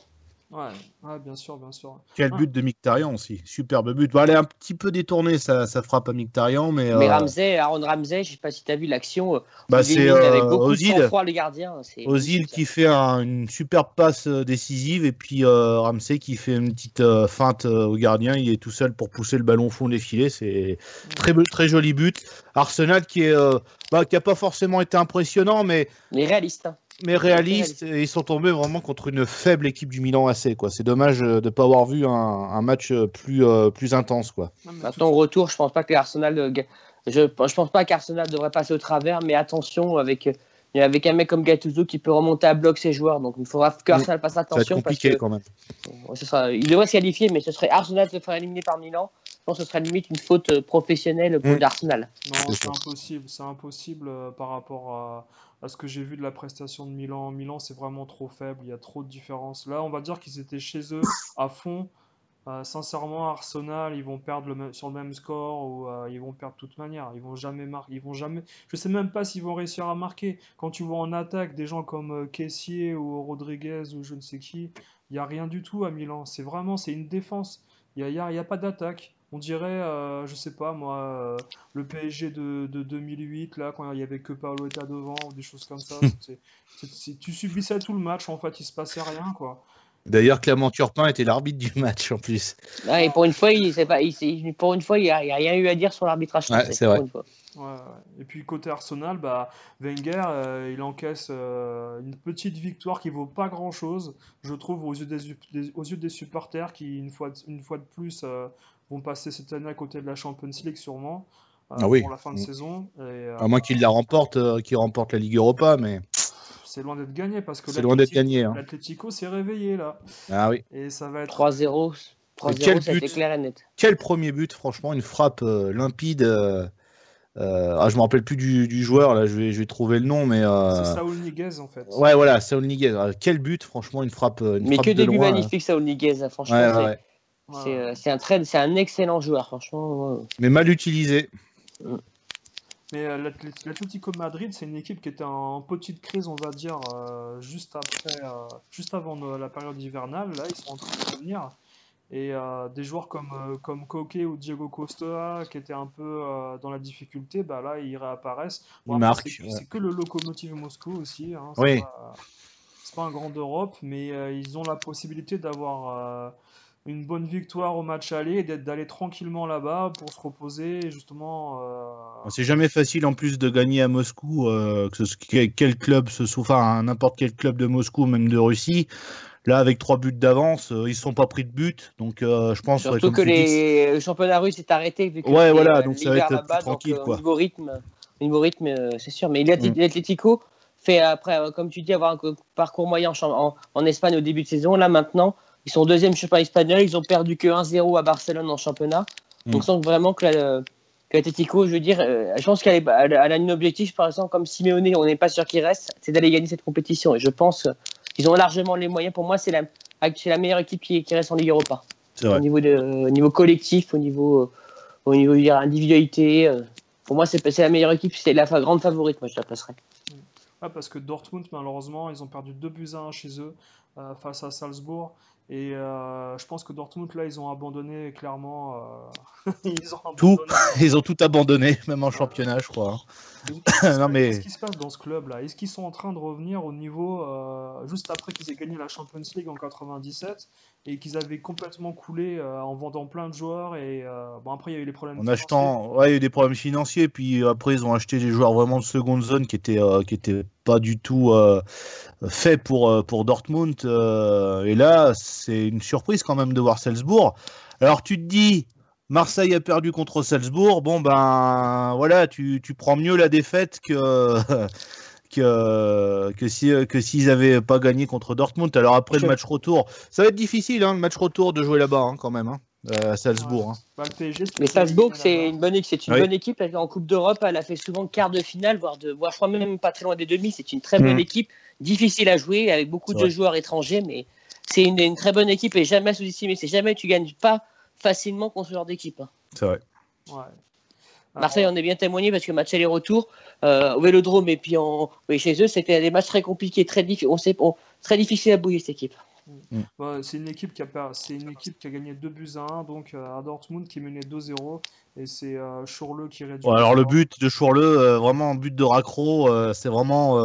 bien sûr, bien sûr. Quel but de Mictarian aussi, superbe but. Bon, elle est un petit peu détournée, ça, ça frappe à Mictarian, mais. Mais euh, Ramsey, Aaron Ramsey, je sais pas si tu as vu l'action. Euh, bah, c'est avec beaucoup Ozil, de froid, les gardiens. Ozil qui fait une superbe passe euh, décisive et puis Ramsey qui fait une petite feinte au gardien. Il est tout seul pour pousser le ballon au fond des filets. C'est très, très joli but. Arsenal qui est, bah, qui a pas forcément été impressionnant, mais. Mais réaliste. Hein mais réalistes. Et ils sont tombés vraiment contre une faible équipe du Milan AC. Quoi. C'est dommage euh, de ne pas avoir vu un, match euh, plus, euh, plus intense. Quoi. Maintenant, au retour, je pense pas que l'Arsenal. Je, je pense pas qu'Arsenal devrait passer au travers, mais attention avec. Avec un mec comme Gattuso qui peut remonter à bloc ses joueurs, donc il faudra que Arsenal fasse attention. compliqué parce quand même. Ce sera, il devrait se qualifier, mais ce serait Arsenal se faire éliminer par Milan. Je pense que ce serait limite une faute professionnelle pour l'Arsenal. Non, c'est impossible. C'est impossible par rapport à, à ce que j'ai vu de la prestation de Milan. Milan, c'est vraiment trop faible, il y a trop de différences. Là, on va dire qu'ils étaient chez eux à fond. Euh, sincèrement, Arsenal, ils vont perdre le sur le même score ou euh, ils vont perdre de toute manière. Ils vont jamais marquer. Ils vont jamais. Je sais même pas s'ils vont réussir à marquer. Quand tu vois en attaque des gens comme euh, Kessier ou Rodriguez ou je ne sais qui, il n'y a rien du tout à Milan. C'est vraiment, c'est une défense. Il n'y a, y a, pas d'attaque. On dirait, euh, je sais pas moi, le PSG de, de, 2008, là, quand il y avait que Paolo était devant, ou des choses comme ça. tu subissais tout le match, en fait, il se passait rien, quoi. D'ailleurs, Clément Turpin était l'arbitre du match en plus. et pour une fois, il, pas, il, pour une fois, il n'y a, rien eu à dire sur l'arbitrage. c'est vrai. Et puis côté Arsenal, bah, Wenger, euh, il encaisse euh, une petite victoire qui vaut pas grand-chose, je trouve, aux yeux des, aux yeux des supporters qui, une fois, une fois de plus, euh, vont passer cette année à côté de la Champions League sûrement. Ah pour la fin de mm. saison. à moins qu'il la remporte, qu'il remporte la Ligue Europa, mais c'est loin d'être gagné parce que c'est loin d'être gagné. Hein. L'Atlético s'est réveillé là. Ah oui. Et ça va être 3-0. 3-0, ça clair et net. Quel premier but, franchement, une frappe euh, limpide. Euh, euh, ah, je me rappelle plus du, joueur, là, je vais, je vais trouver le nom, mais. C'est Saul Niguez en fait. Ouais, voilà, Saul Niguez. Ah, quel but, franchement, une frappe. Une mais que début magnifique, Saul Niguez, hein, franchement. C'est euh, c'est un, très- c'est un excellent joueur, franchement. ouais. Mais mal utilisé. Mais euh, l'Atlé- l'Atlético Madrid, c'est une équipe qui était en petite crise, on va dire, euh, juste après, euh, juste avant euh, la période hivernale. Là, ils sont en train de revenir. Et des joueurs comme, comme Koke ou Diego Costa, qui étaient un peu dans la difficulté, bah là, ils réapparaissent. C'est ouais. que le locomotive Moscou aussi. Hein, Oui. pas, c'est pas un grand d'Europe, mais ils ont la possibilité d'avoir une bonne victoire au match aller et d'être- d'aller tranquillement là-bas pour se reposer justement. euh, C'est jamais facile en plus de gagner à Moscou, euh, que ce, quel, quel club se soit, enfin n'importe quel club de Moscou, même de Russie. Là, avec trois buts d'avance, euh, ils ne sont pas pris de but, donc euh, je pense. Surtout que les... le championnat russe est arrêté vu que Ouais, c'est, voilà, donc ça va être plus tranquille, donc, quoi. Au niveau rythme, au niveau rythme euh, c'est sûr. Mais l'Atl- Mm. l'Atlético fait après, euh, comme tu dis, avoir un co- parcours moyen en, champ- en, en Espagne au début de saison. Là maintenant, ils sont deuxième championnat espagnol. Ils ont perdu que 1-0 à Barcelone en championnat. Mm. Donc, on sent vraiment que la- je veux dire, euh, je pense qu'elle a un objectif, par exemple, comme Simeone, on n'est pas sûr qu'il reste, c'est d'aller gagner cette compétition. Et je pense qu'ils ont largement les moyens. Pour moi, c'est la, c'est la meilleure équipe qui, qui reste en Ligue Europa au niveau, de, au niveau collectif, au niveau, au niveau de l'individualité. euh, pour moi, c'est c'est la meilleure équipe, c'est la fa- grande favorite, moi je la placerais. Ouais, parce que Dortmund, malheureusement, ils ont perdu 2 buts à 1 chez eux euh, face à Salzbourg. Et euh, je pense que Dortmund, là, ils ont abandonné clairement. euh, ils ont Tout. Ils ont tout abandonné, même en championnat, je crois. Non, mais- Qu'est-ce qui se passe dans ce club-là? Est-ce qu'ils sont en train de revenir au niveau euh, juste après qu'ils aient gagné la Champions League en 97 et qu'ils avaient complètement coulé euh, en vendant plein de joueurs et euh, bon après il y a eu les problèmes En achetant, ouais, il y a eu des problèmes financiers, puis après ils ont acheté des joueurs vraiment de seconde zone qui étaient, qui étaient pas du tout faits pour, pour Dortmund. et là, c'est une surprise quand même de voir Salzbourg. Alors tu te dis, Marseille a perdu contre Salzbourg, bon ben voilà, tu, tu prends mieux la défaite que. Que, que si que s'ils avaient pas gagné contre Dortmund alors après le match retour ça va être difficile hein, le match retour de jouer là-bas hein, quand même hein, euh, à Salzbourg hein. Bah, Mais Salzbourg, c'est une bonne équipe. C'est une Oui. bonne équipe. Elle- En Coupe d'Europe, elle a fait souvent quart de finale, voire, de, voire je crois même pas très loin des demi. C'est une très bonne Mhm. équipe, difficile à jouer, avec beaucoup de vrai. joueurs étrangers, mais c'est une, une très bonne équipe et jamais sous-estimée. C'est jamais tu gagnes pas facilement contre ce genre d'équipe. hein. c'est vrai Ouais. Marseille en est bien témoigné parce que match aller-retour euh, au Vélodrome et puis en, oui, chez eux, c'était des matchs très compliqués, très, diffi- on sait, on- très difficile à bouger cette équipe. Ouais, c'est une équipe qui a per- c'est une équipe qui a gagné 2 buts à 1 donc euh, à Dortmund qui menait 2-0 et c'est euh, Schorle qui réduit. Bon, alors le but de Chourle, euh, vraiment but de raccro, euh, c'est vraiment.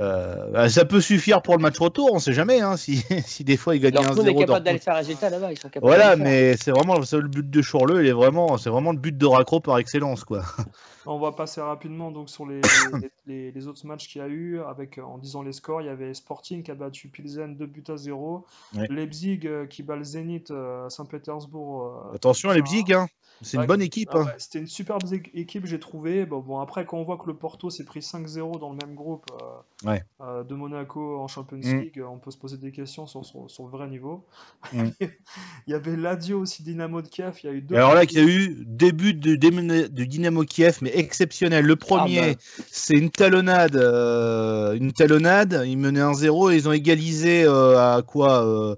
Euh, bah, ça peut suffire pour le match retour, on sait jamais hein, si, si des fois il gagne Dortmund est 1-0. capable d'aller faire un résultat là-bas. Ils sont capables Voilà, mais c'est vraiment le but de Chourle, il est vraiment, c'est vraiment le but de raccro par excellence quoi. On va passer rapidement donc sur les, les, les- les autres matchs qu'il y a eu avec euh, en disant les scores. Il y avait Sporting qui a battu Pilsen 2 buts à 0. Ouais. Leipzig euh, qui bat le Zénith à Saint-Pétersbourg. Attention à Leipzig, hein. C'est une Ouais, bonne équipe. Ah hein. ouais, C'était une superbe équipe, j'ai trouvé. Bon, bon, après, quand on voit que le Porto s'est pris 5-0 dans le même groupe euh, Ouais. euh, de Monaco en Champions Mm. League, euh, on peut se poser des questions sur, son- vrai niveau. Mm. il y avait Lazio aussi, Dynamo de Kiev. Il y a eu deux alors là, il y a eu début de, de Dynamo Kiev, mais exceptionnel. Le premier, Ah bah. c'est une talonnade, euh, une talonnade. Ils menaient 1-0 et ils ont égalisé à quoi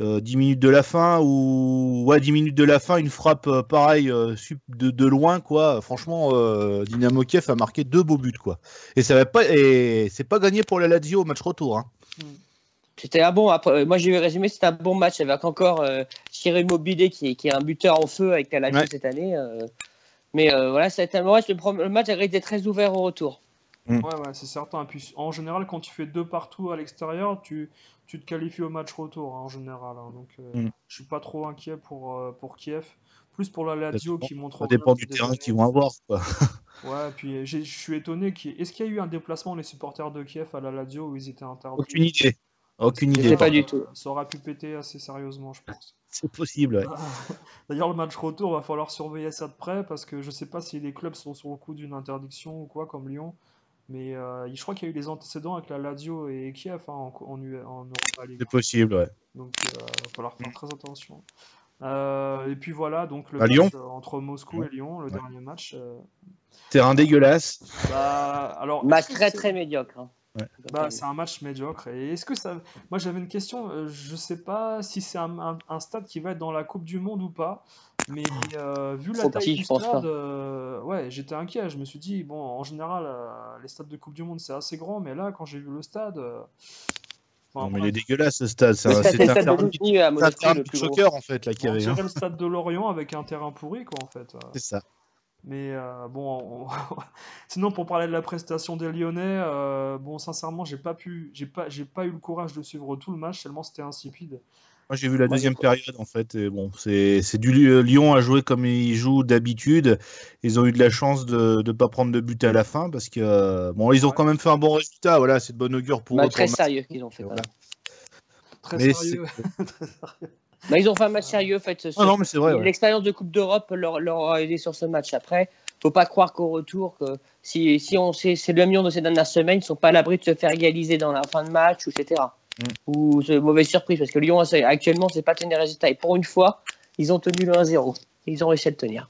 euh, euh, 10 minutes de la fin ou ouais 10 minutes de la fin, une frappe euh, pareil euh, de, de loin quoi. Franchement, euh, Dynamo Kiev a marqué deux beaux buts quoi. Et ça va pas et c'est pas gagné pour la Lazio au match retour. Hein. C'était un bon. Après, moi, j'ai résumé, c'était un bon match avec encore euh, Cyril Mobilé qui, est- qui est un buteur en feu avec la Lazio Ouais. cette année. euh. mais euh, voilà, c'était un bon match. Le, match a été très ouvert au retour. Ouais, ouais, c'est certain. Et puis, en général, quand tu fais deux partout à l'extérieur, tu, tu te qualifies au match retour, hein, en général. hein. Donc, euh, Mm. je suis pas trop inquiet pour, euh, pour Kiev. Plus pour la Lazio qui montre Ça dépend du des terrain qu'ils vont avoir. Quoi. Ouais, puis j'ai- je suis étonné. ait- Est-ce qu'il y a eu un déplacement les supporters de Kiev à la Lazio où ils étaient interdits? Aucune idée. Aucune idée. pas du tout. Ça aurait pu péter assez sérieusement, je pense. C'est possible. ouais. D'ailleurs, le match retour, va falloir surveiller ça de près parce que je sais pas si les clubs sont sur le coup d'une interdiction ou quoi, comme Lyon. Mais euh, je crois qu'il y a eu des antécédents avec la Lazio et Kiev hein, en, en, U- en Europa League. C'est possible. Ouais. Donc, il va falloir faire très attention. Euh, et puis voilà, donc le À match euh, entre Moscou et Lyon, le Ouais. dernier match. euh, Terrain dégueulasse. bah, alors, Match très c'est- très médiocre. hein. Bah, c'est un match médiocre. Et est-ce que ça. Moi, j'avais une question. euh, Je sais pas si c'est un, un- un stade qui va être dans la Coupe du Monde ou pas. Mais euh, vu la taille du stade, euh, ouais, j'étais inquiet. Je me suis dit, bon, en général, euh, les stades de Coupe du Monde, c'est assez grand. Mais là, quand j'ai vu le stade. euh, enfin, Non, mais il est dégueulasse ce stade. C'est un terrain de choker en fait là On avait. le stade de Lorient avec un terrain pourri, quoi, en fait. C'est ça. Mais euh, bon, on- sinon pour parler de la prestation des Lyonnais, euh, bon sincèrement j'ai pas pu, j'ai pas, j'ai pas eu le courage de suivre tout le match tellement c'était insipide. Moi, j'ai vu la deuxième période en fait. Et bon, c'est c'est du Ly- Lyon à jouer comme ils jouent d'habitude. Ils ont eu de la chance de ne pas prendre de but à la fin parce que euh, bon, ils ont Ouais. quand même fait un bon résultat. Voilà, c'est de bon augure pour Bah, eux. pour très sérieux qu'ils ont fait. Voilà. Très Mais sérieux, très sérieux. Bah, ils ont fait un match sérieux. En fait, Ah non, mais c'est vrai. ouais. L'expérience de Coupe d'Europe leur, leur a aidé sur ce match. Après, faut pas croire qu'au retour, que si, si on sait c'est le Lyon de ces dernières semaines, ils sont pas à l'abri de se faire égaliser dans la fin de match, ou etc. Mm. Ou de mauvaises surprises, parce que Lyon c'est- actuellement, c'est pas tenu les résultats. Et pour une fois, ils ont tenu le 1-0. Ils ont réussi à le tenir.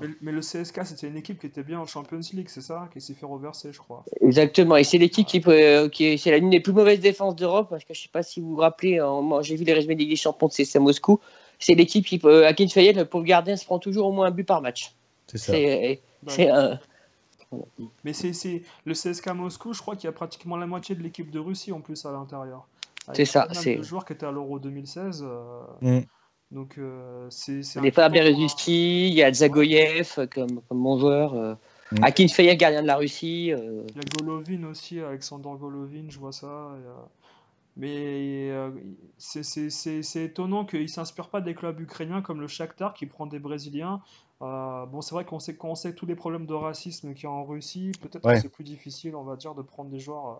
Mais, mais le CSK c'était une équipe qui était bien en Champions League, c'est ça, qui s'est fait reverser, je crois. Exactement. Et c'est l'équipe qui, peut, euh, qui est, c'est l'une des plus mauvaises défenses d'Europe, parce que je sais pas si vous vous rappelez, moi j'ai vu les résumés des Champions de CSKA Moscou. C'est l'équipe qui, peut, à Kinsfayet, le pauvre gardien se prend toujours au moins un but par match. C'est ça. C'est, Bah, c'est un- Mais c'est, c'est le CSK Moscou, je crois qu'il y a pratiquement la moitié de l'équipe de Russie en plus à l'intérieur. C'est ça, c'est- de joueurs qui étaient à l'Euro 2016. euh, Mm. Donc euh, c'est, Il y a pas inquiétant, Berezuski, il y a Zagoyev euh, comme, comme bon joueur. Euh, Mm. Akin Feyev, gardien de la Russie. euh, Il y a Golovin aussi, Alexander Golovin, je vois ça. et, euh, Mais euh, c'est étonnant qu'il ne s'inspire pas des clubs ukrainiens comme le Shakhtar qui prend des Brésiliens. Euh, bon, c'est vrai qu'on sait, qu'on sait tous les problèmes de racisme qu'il y a en Russie. Peut-être Ouais. que c'est plus difficile, on va dire, de prendre des joueurs euh,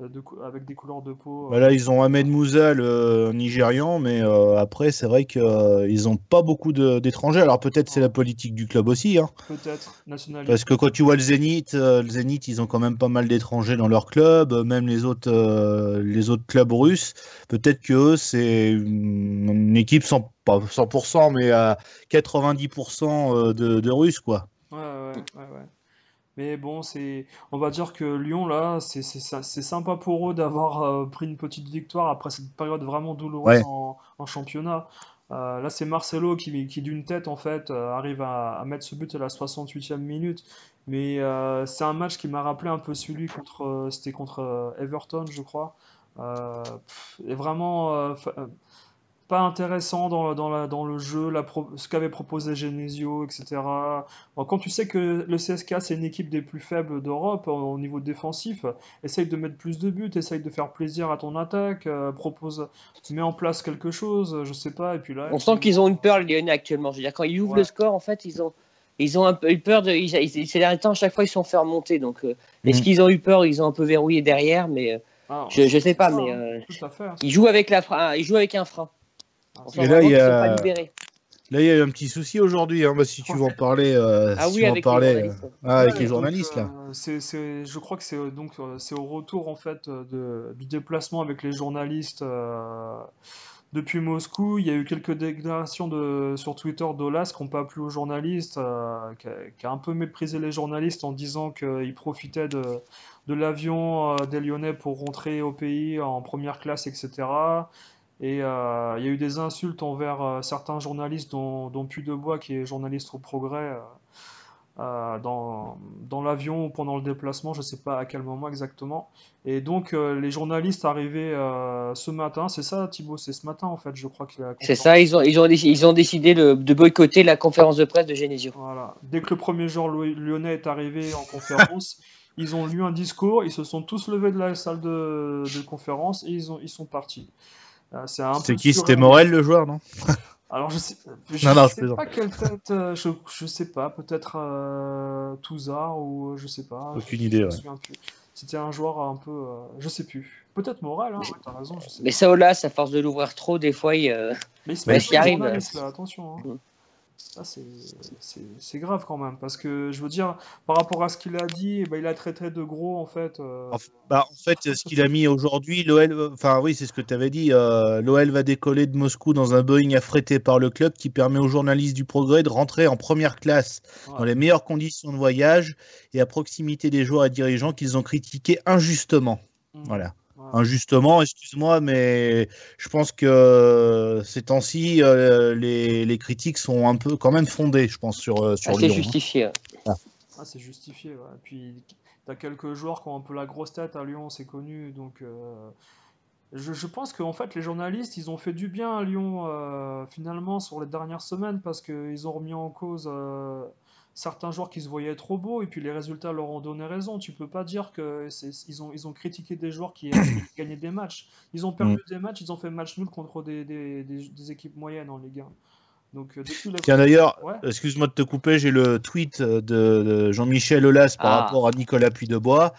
de cou- avec des couleurs de peau. euh, Bah ils ont Ahmed Moussa, le Nigérian, mais euh, après, c'est vrai qu'ils n'ont pas beaucoup de- d'étrangers. Alors peut-être c'est la politique du club aussi, hein, Peut-être nationalité. parce que quand tu vois le Zénith, euh, le Zénith, ils ont quand même pas mal d'étrangers dans leur club, euh, même les autres, euh, les autres clubs russes. Peut-être que eux, c'est une, équipe 100, pas 100%, mais à 90% euh, de, de Russes, quoi. Ouais, ouais, ouais, ouais. Mais bon, c'est, on va dire que Lyon, là, c'est sympa pour eux d'avoir euh, pris une petite victoire après cette période vraiment douloureuse Ouais. en, en championnat. Euh, là, c'est Marcelo qui, qui d'une tête, en fait, euh, arrive à, à mettre ce but à la 68e minute. Mais c'est un match qui m'a rappelé un peu celui contre, c'était contre Everton, je crois. Pff, et vraiment, pas intéressant dans, la- dans, la, dans le jeu, la pro- ce qu'avait proposé Genesio, etc. Bon, quand tu sais que le CSK, c'est une équipe des plus faibles d'Europe au, au niveau défensif, essaye de mettre plus de buts, essaye de faire plaisir à ton attaque, euh, propose, met en place quelque chose, je sais pas, et puis là... On sent qu'ils ont une peur, les Lyonnais, actuellement. Je veux dire, quand ils ouvrent Ouais. le score, en fait, ils ont, ils ont un peu eu peur. De, ils, ils- ces derniers temps, à chaque fois, ils se sont fait remonter. Donc, euh, est-ce Mm. qu'ils ont eu peur Ils ont un peu verrouillé derrière, mais euh, Ah, je, je sais pas. ça, Mais hein, euh, tout à fait. hein. ils jouent avec la, fra- ils jouent avec un frein. Et là, il y a-. Là, il y a eu un petit souci aujourd'hui, hein, bah, si tu veux en parler. euh, Ah si oui, tu veux en avec les parler, journalistes. euh, ah, avec Ouais, les donc, journalistes, là. euh, je crois que c'est donc c'est au retour en fait de, du déplacement avec les journalistes euh, depuis Moscou. Il y a eu quelques déclarations de, sur Twitter d'Olas qui n'ont pas plu aux journalistes, euh, qui a, qui a un peu méprisé les journalistes en disant qu'ils profitaient de, de l'avion euh, des Lyonnais pour rentrer au pays en première classe, etc. Et euh, il y a eu des insultes envers euh, certains journalistes, dont, dont Puy de Bois, qui est journaliste au Progrès. euh, dans, dans l'avion ou pendant le déplacement, je ne sais pas à quel moment exactement. Et donc les journalistes arrivaient euh, ce matin, c'est ça Thibaut, c'est ce matin en fait, je crois qu'il y a la C'est ça, ils ont, ils ont, décidé, ils ont décidé le- de boycotter la conférence de presse de Genesio. Voilà. Dès que le premier joueur lyonnais est arrivé en conférence, ils ont lu un discours, ils se sont tous levés de la salle de, de conférence et ils, ont, ils sont partis. Euh, c'est qui? C'était. Morel, le joueur, non? Alors je sais, je Non, non, je sais plaisante. pas quelle tête, euh, je, je sais pas, peut-être euh, Touzard ou euh, je sais pas, Aucune je idée, me ouais. souviens plus. C'était un joueur un peu, euh, je sais plus. Peut-être Morel, hein, ouais, t'as raison, je sais Mais pas. ça, là, à force de l'ouvrir trop, des fois, il, euh, Mais il se méfie j'y des arrive. là, attention. hein. Ça, c'est- grave quand même. Parce que, je veux dire, par rapport à ce qu'il a dit, eh ben, il a traité de gros, en fait. euh, En bah, en fait, ce qu'il a mis aujourd'hui, l'OL, enfin oui, c'est ce que tu avais dit, euh, l'OL va décoller de Moscou dans un Boeing affrété par le club qui permet aux journalistes du Progrès de rentrer en première classe dans les meilleures conditions de voyage et à proximité des joueurs et dirigeants qu'ils ont critiqués injustement. Mm. Voilà. Injustement, excuse-moi, mais je pense que euh, ces temps-ci, euh, les, les critiques sont un peu quand même fondées, je pense, sur, euh, sur Lyon. hein. justifié. Ah, c'est justifié. ouais. Puis, t'as quelques joueurs qui ont un peu la grosse tête à Lyon, c'est connu. Donc, euh, je, je pense qu'en fait, les journalistes, ils ont fait du bien à Lyon, euh, finalement, sur les dernières semaines, parce qu'ils ont remis en cause euh, certains joueurs qui se voyaient trop beaux, et puis les résultats leur ont donné raison. Tu peux pas dire que c'est- ils ont, ils ont critiqué des joueurs qui avaient gagné des matchs. Ils ont perdu des matchs, ils ont fait match nul contre des, des, des- des équipes moyennes en Ligue 1. Donc, euh, Tiens d'ailleurs, Ouais. excuse-moi de te couper, j'ai le tweet de, de Jean-Michel Aulas par Ah. rapport à Nicolas Puydebois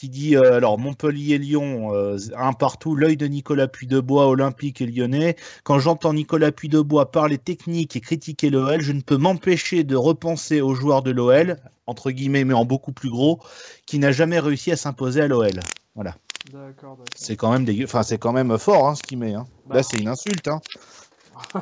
qui dit euh, alors Montpellier-Lyon, euh, un partout, l'œil de Nicolas Puydebois, Olympique et Lyonnais. Quand j'entends Nicolas Puydebois parler technique et critiquer l'OL, je ne peux m'empêcher de repenser aux joueurs de l'OL, entre guillemets, mais en beaucoup plus gros, qui n'a jamais réussi à s'imposer à l'OL. Voilà. D'accord, d'accord. C'est quand même dégueu. Enfin, c'est quand même fort hein, ce qu'il met. hein. Bah, Là, c'est une insulte. Hein.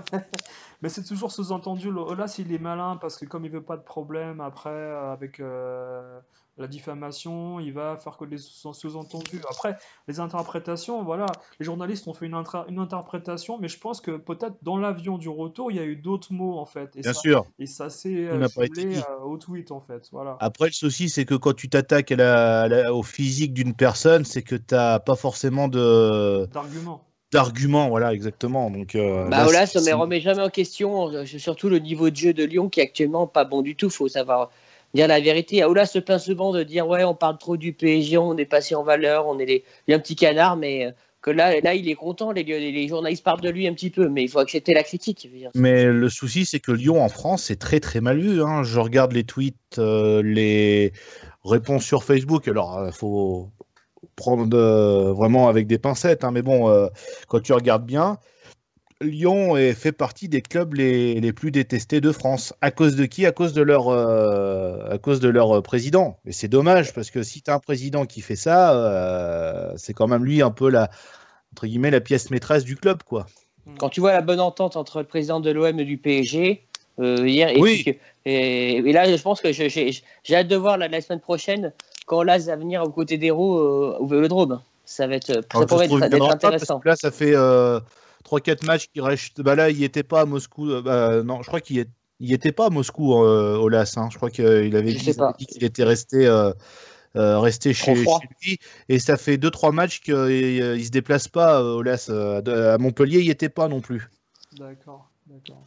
Mais c'est toujours sous-entendu. Là, s'il est malin, parce que comme il veut pas de problème après euh, avec euh, la diffamation, il va faire que des sous- sous-entendus. Après, les interprétations, voilà, les journalistes ont fait une, intra- une interprétation, mais je pense que peut-être dans l'avion du retour, il y a eu d'autres mots en fait. Et Bien ça, sûr. et ça s'est Il euh, n'a pas été jumelé dit. euh, au tweet en fait. Voilà. Après, le souci, c'est que quand tu t'attaques au physique d'une personne, c'est que tu n'as pas forcément de D'arguments. d'arguments. Voilà, exactement. Donc, euh, Bah là, voilà, ça ne remet jamais en question, euh, surtout le niveau de jeu de Lyon qui est actuellement pas bon du tout. faut savoir dire la vérité. Aoula se plaint souvent de dire ouais, on parle trop du PSG, on est passé en valeur, on est un petit canard, mais euh, que là, là, il est content. Les, les, journalistes parlent de lui un petit peu, mais il faut accepter la critique. Mais le souci, c'est que Lyon en France, c'est très très mal vu. hein. Je regarde les tweets, euh, les réponses sur Facebook. Alors, il faut prendre euh, vraiment avec des pincettes. hein. Mais bon, euh, quand tu regardes bien, Lyon est, fait partie des clubs les, les plus détestés de France. À cause de qui? À cause de leur, euh, à cause de leur euh, président. Et c'est dommage parce que si tu as un président qui fait ça, euh, c'est quand même lui un peu la, entre guillemets, la pièce maîtresse du club, quoi. Quand tu vois la bonne entente entre le président de l'OM et du PSG euh, hier, et, Oui. puis et, et là, je pense que j'ai hâte de voir la, la semaine prochaine quand Laz va venir aux côtés d'Hérault euh, au Vélodrome. Ça va être, ça pourrait être, pas, parce intéressant. que là, ça fait euh, 3-4 matchs qu'il reste. Bah là, il était pas à Moscou. euh, bah, non, je crois qu'il est... il était pas à Moscou euh, au LAS. hein. Je crois qu'il avait Je dit, qu'il était resté, euh, euh, resté chez, lui. Et ça fait 2-3 matchs qu'il ne se déplace pas au LAS. de- à Montpellier, il était pas non plus. D'accord, d'accord.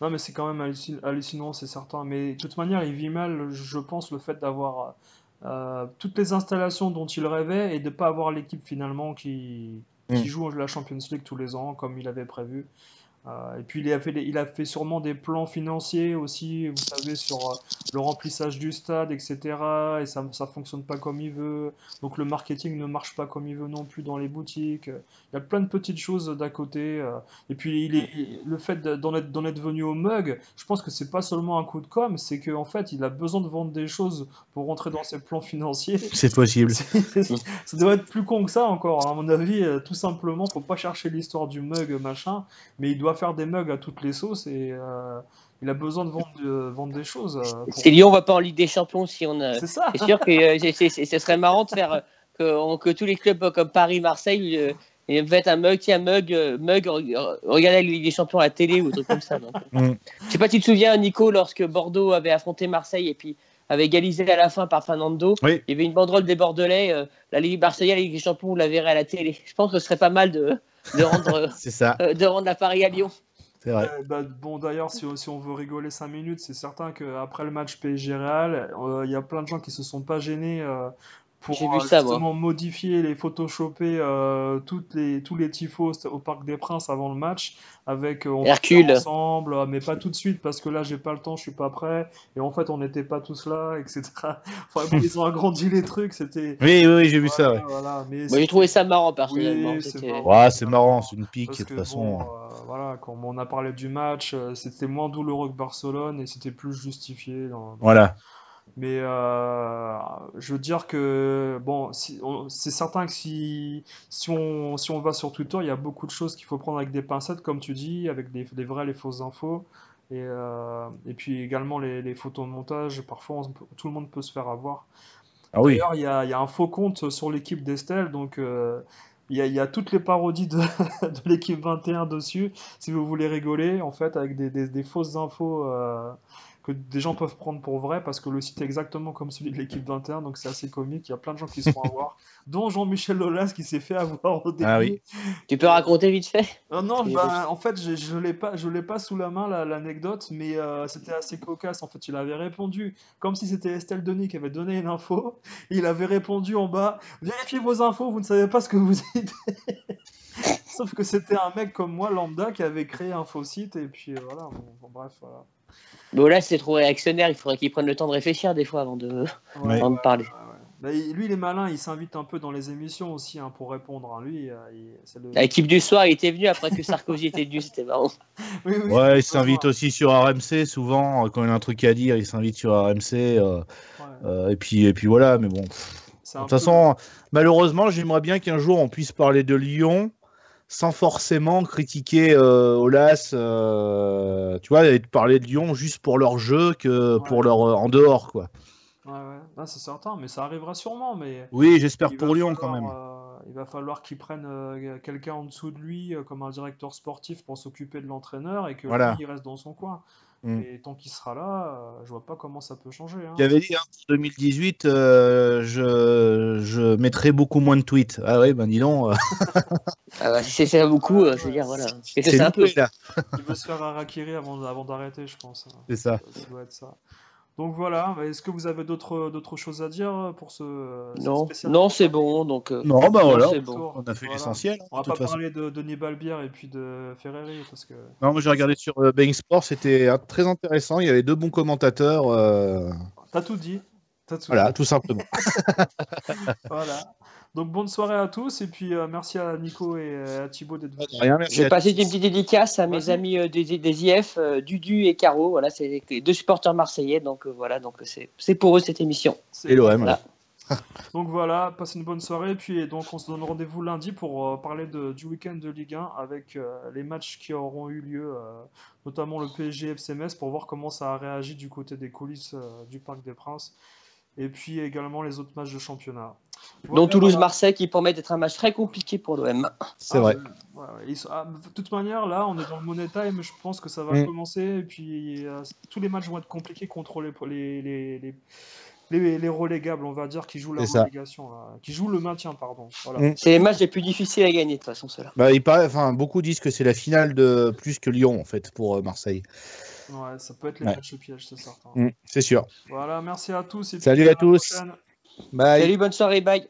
Non, mais c'est quand même hallucin- hallucinant, c'est certain. Mais de toute manière, il vit mal, je pense, le fait d'avoir euh, toutes les installations dont il rêvait et de ne pas avoir l'équipe finalement qui, qui Mm. joue la Champions League tous les ans comme il avait prévu. Euh, et puis il a fait, des- il a fait sûrement des plans financiers aussi, vous savez, sur euh, le remplissage du stade, etc. Et ça ne fonctionne pas comme il veut. Donc le marketing ne marche pas comme il veut non plus dans les boutiques. Il y a plein de petites choses d'à côté. euh, et puis il est, il- le fait de- d'en être, d'en être venu au mug, je pense que c'est pas seulement un coup de com', c'est qu'en fait il a besoin de vendre des choses pour rentrer dans ses plans financiers. C'est possible. ça doit être plus con que ça encore, à mon avis. tout simplement, faut pas chercher l'histoire du mug machin, mais il doit faire des mugs à toutes les sauces et euh, il a besoin de vendre, de vendre des choses. euh, pour- Si Lyon va pas en Ligue des Champions, si on a... C'est ça. c'est sûr que euh, c'est- c'est- c'est- ce serait marrant de faire que, on- que tous les clubs comme Paris, Marseille, euh, et mettent un mug, tiens, mug, mug, re- regardez la Ligue des Champions à la télé ou des trucs comme ça. donc. Mm. Je sais pas si tu te souviens, Nico, lorsque Bordeaux avait affronté Marseille et puis avait égalisé à la fin par Fernando, Oui. il y avait une banderole des Bordelais, euh, la Ligue Marseillaise, la Ligue des Champions, vous la verrez à la télé. Je pense que ce serait pas mal de, de rendre, C'est ça. euh, de rendre la Paris à Lyon. C'est vrai. Euh, bah, bon, d'ailleurs, si, si on veut rigoler 5 minutes, c'est certain qu'après le match PSG Real, euh, il y a plein de gens qui se sont pas gênés euh, pour J'ai vu euh, ça, moi. justement modifier les photoshopper euh, toutes les, tous les tifos au Parc des Princes avant le match avec euh, on Hercule. ensemble, euh, mais pas tout de suite parce que là j'ai pas le temps, je suis pas prêt et en fait on n'était pas tous là, etc. Enfin, bon, ils ont agrandi les trucs, c'était. Oui, oui, oui, j'ai vu ça. Ouais. voilà, mais Moi, j'ai trouvé ça marrant personnellement. Oui, c'est marrant. Ouais, c'est marrant, c'est une pique Parce de toute façon. bon, euh, voilà, quand on a parlé du match, euh, c'était moins douloureux que Barcelone et c'était plus justifié. dans- Voilà. Mais euh, je veux dire que bon, si, c'est certain que si, si on, si on va sur Twitter, il y a beaucoup de choses qu'il faut prendre avec des pincettes, comme tu dis, avec des, des vraies, les fausses infos. Et, euh, et puis également les, les photos de montage, parfois on tout le monde peut se faire avoir. Ah oui. D'ailleurs, il y a, il y a un faux compte sur l'équipe d'Estelle, donc euh, il y a, il y a toutes les parodies de, de l'équipe 21 dessus, si vous voulez rigoler, en fait, avec des, des- des fausses infos que des gens peuvent prendre pour vrai, parce que le site est exactement comme celui de l'équipe 21, donc c'est assez comique, il y a plein de gens qui se font avoir, dont Jean-Michel Lolas qui s'est fait avoir au début. Ah oui. Tu peux raconter vite fait? Euh, non, Et bah, en fait, je, je l'ai pas, je l'ai pas sous la main la- l'anecdote, mais euh, c'était assez cocasse. En fait, il avait répondu comme si c'était Estelle Denis qui avait donné une info. Il avait répondu en bas, vérifiez vos infos, vous ne savez pas ce que vous dites. Sauf que c'était un mec comme moi, lambda, qui avait créé un faux site et puis euh, voilà. Bon, bon, bref, voilà. Bon, là, c'est trop réactionnaire. Il faudrait qu'il prenne le temps de réfléchir des fois avant de, Ouais, avant de parler. ouais, ouais. Bah, lui, il est malin, il s'invite un peu dans les émissions aussi hein, pour répondre. hein. Lui, euh, il- c'est le. L'équipe du soir, il était venu après que Sarkozy était venu. C'était marrant. Oui, oui, Ouais, il s'invite aussi sur RMC souvent euh, quand il a un truc à dire, il s'invite sur RMC euh, Ouais. euh, et puis et puis voilà. Mais bon, de toute peu- façon, malheureusement, j'aimerais bien qu'un jour on puisse parler de Lyon sans forcément critiquer euh, Olas, euh, tu vois, et de parler de Lyon juste pour leur jeu que Ouais. pour leur euh, en dehors, quoi. Ouais, ouais. C'est certain, mais ça arrivera sûrement. Mais Oui, j'espère pour Lyon quand même. euh, il va falloir qu'il prenne euh, quelqu'un en dessous de lui, comme un directeur sportif, pour s'occuper de l'entraîneur et que Voilà. lui, il reste dans son coin. Mm. Et tant qu'il sera là, euh, je vois pas comment ça peut changer. hein. J'avais dit, hein, en 2018, euh, je, je mettrai beaucoup moins de tweets. Ah oui, ben dis donc, euh, Ah bah, si c'est ça beaucoup, euh, je veux dire, voilà. Et c'est un peu. là. Il veut se faire harakiri avant, avant d'arrêter, je pense. hein. C'est ça. Ça doit être ça. Donc voilà, est-ce que vous avez d'autres d'autres choses à dire pour ce Non, non, c'est bon. Donc, euh, Non, bah voilà, c'est bon. on a fait Voilà. l'essentiel. hein, On va de toute pas façon. parler de Denis Balbière et puis de Ferreri parce que Non, moi j'ai regardé sur euh, Bein Sport, c'était euh, très intéressant. Il y avait deux bons commentateurs. euh, t'as tout dit. T'as tout voilà, dit. tout simplement. Voilà. Donc bonne soirée à tous et puis euh, merci à Nico et euh, à Thibaut d'être venus. Rien, merci Je vais passer une petite dédicace à mes amis euh, des, des IF, euh, Dudu et Caro. Voilà, c'est les deux supporters marseillais. Donc euh, voilà, donc c'est c'est pour eux cette émission. C'est- Et l'OM. Voilà. Donc voilà, passez une bonne soirée. Puis donc on se donne rendez-vous lundi pour euh, parler de- du week-end de Ligue 1 avec euh, les matchs qui auront eu lieu, euh, notamment le PSG FCMS pour voir comment ça a réagi du côté des coulisses euh, du Parc des Princes. Et puis également les autres matchs de championnat. Voilà, Donc Toulouse voilà. Qui promet d'être un match très compliqué pour l'OM. C'est Ah, vrai. ouais, sont- ah, de toute manière, là, on est dans le Money Time. Je pense que ça va Mm. commencer. Et puis, euh, tous les matchs vont être compliqués contre les, les, les, les, les- les relégables, on va dire, qui jouent la relégation, là, qui jouent le maintien, pardon. Voilà. Mm. C'est les matchs les plus difficiles à gagner de toute façon ceux-là. Bah, il paraît, enfin, beaucoup disent que c'est la finale de plus que Lyon en fait pour euh, Marseille. Ouais, ça peut être les Ouais. matchs pièges, c'est certain. Mm, c'est sûr. Voilà, merci à tous. Et Salut à la tous. Bye. Salut, bonne soirée, bye.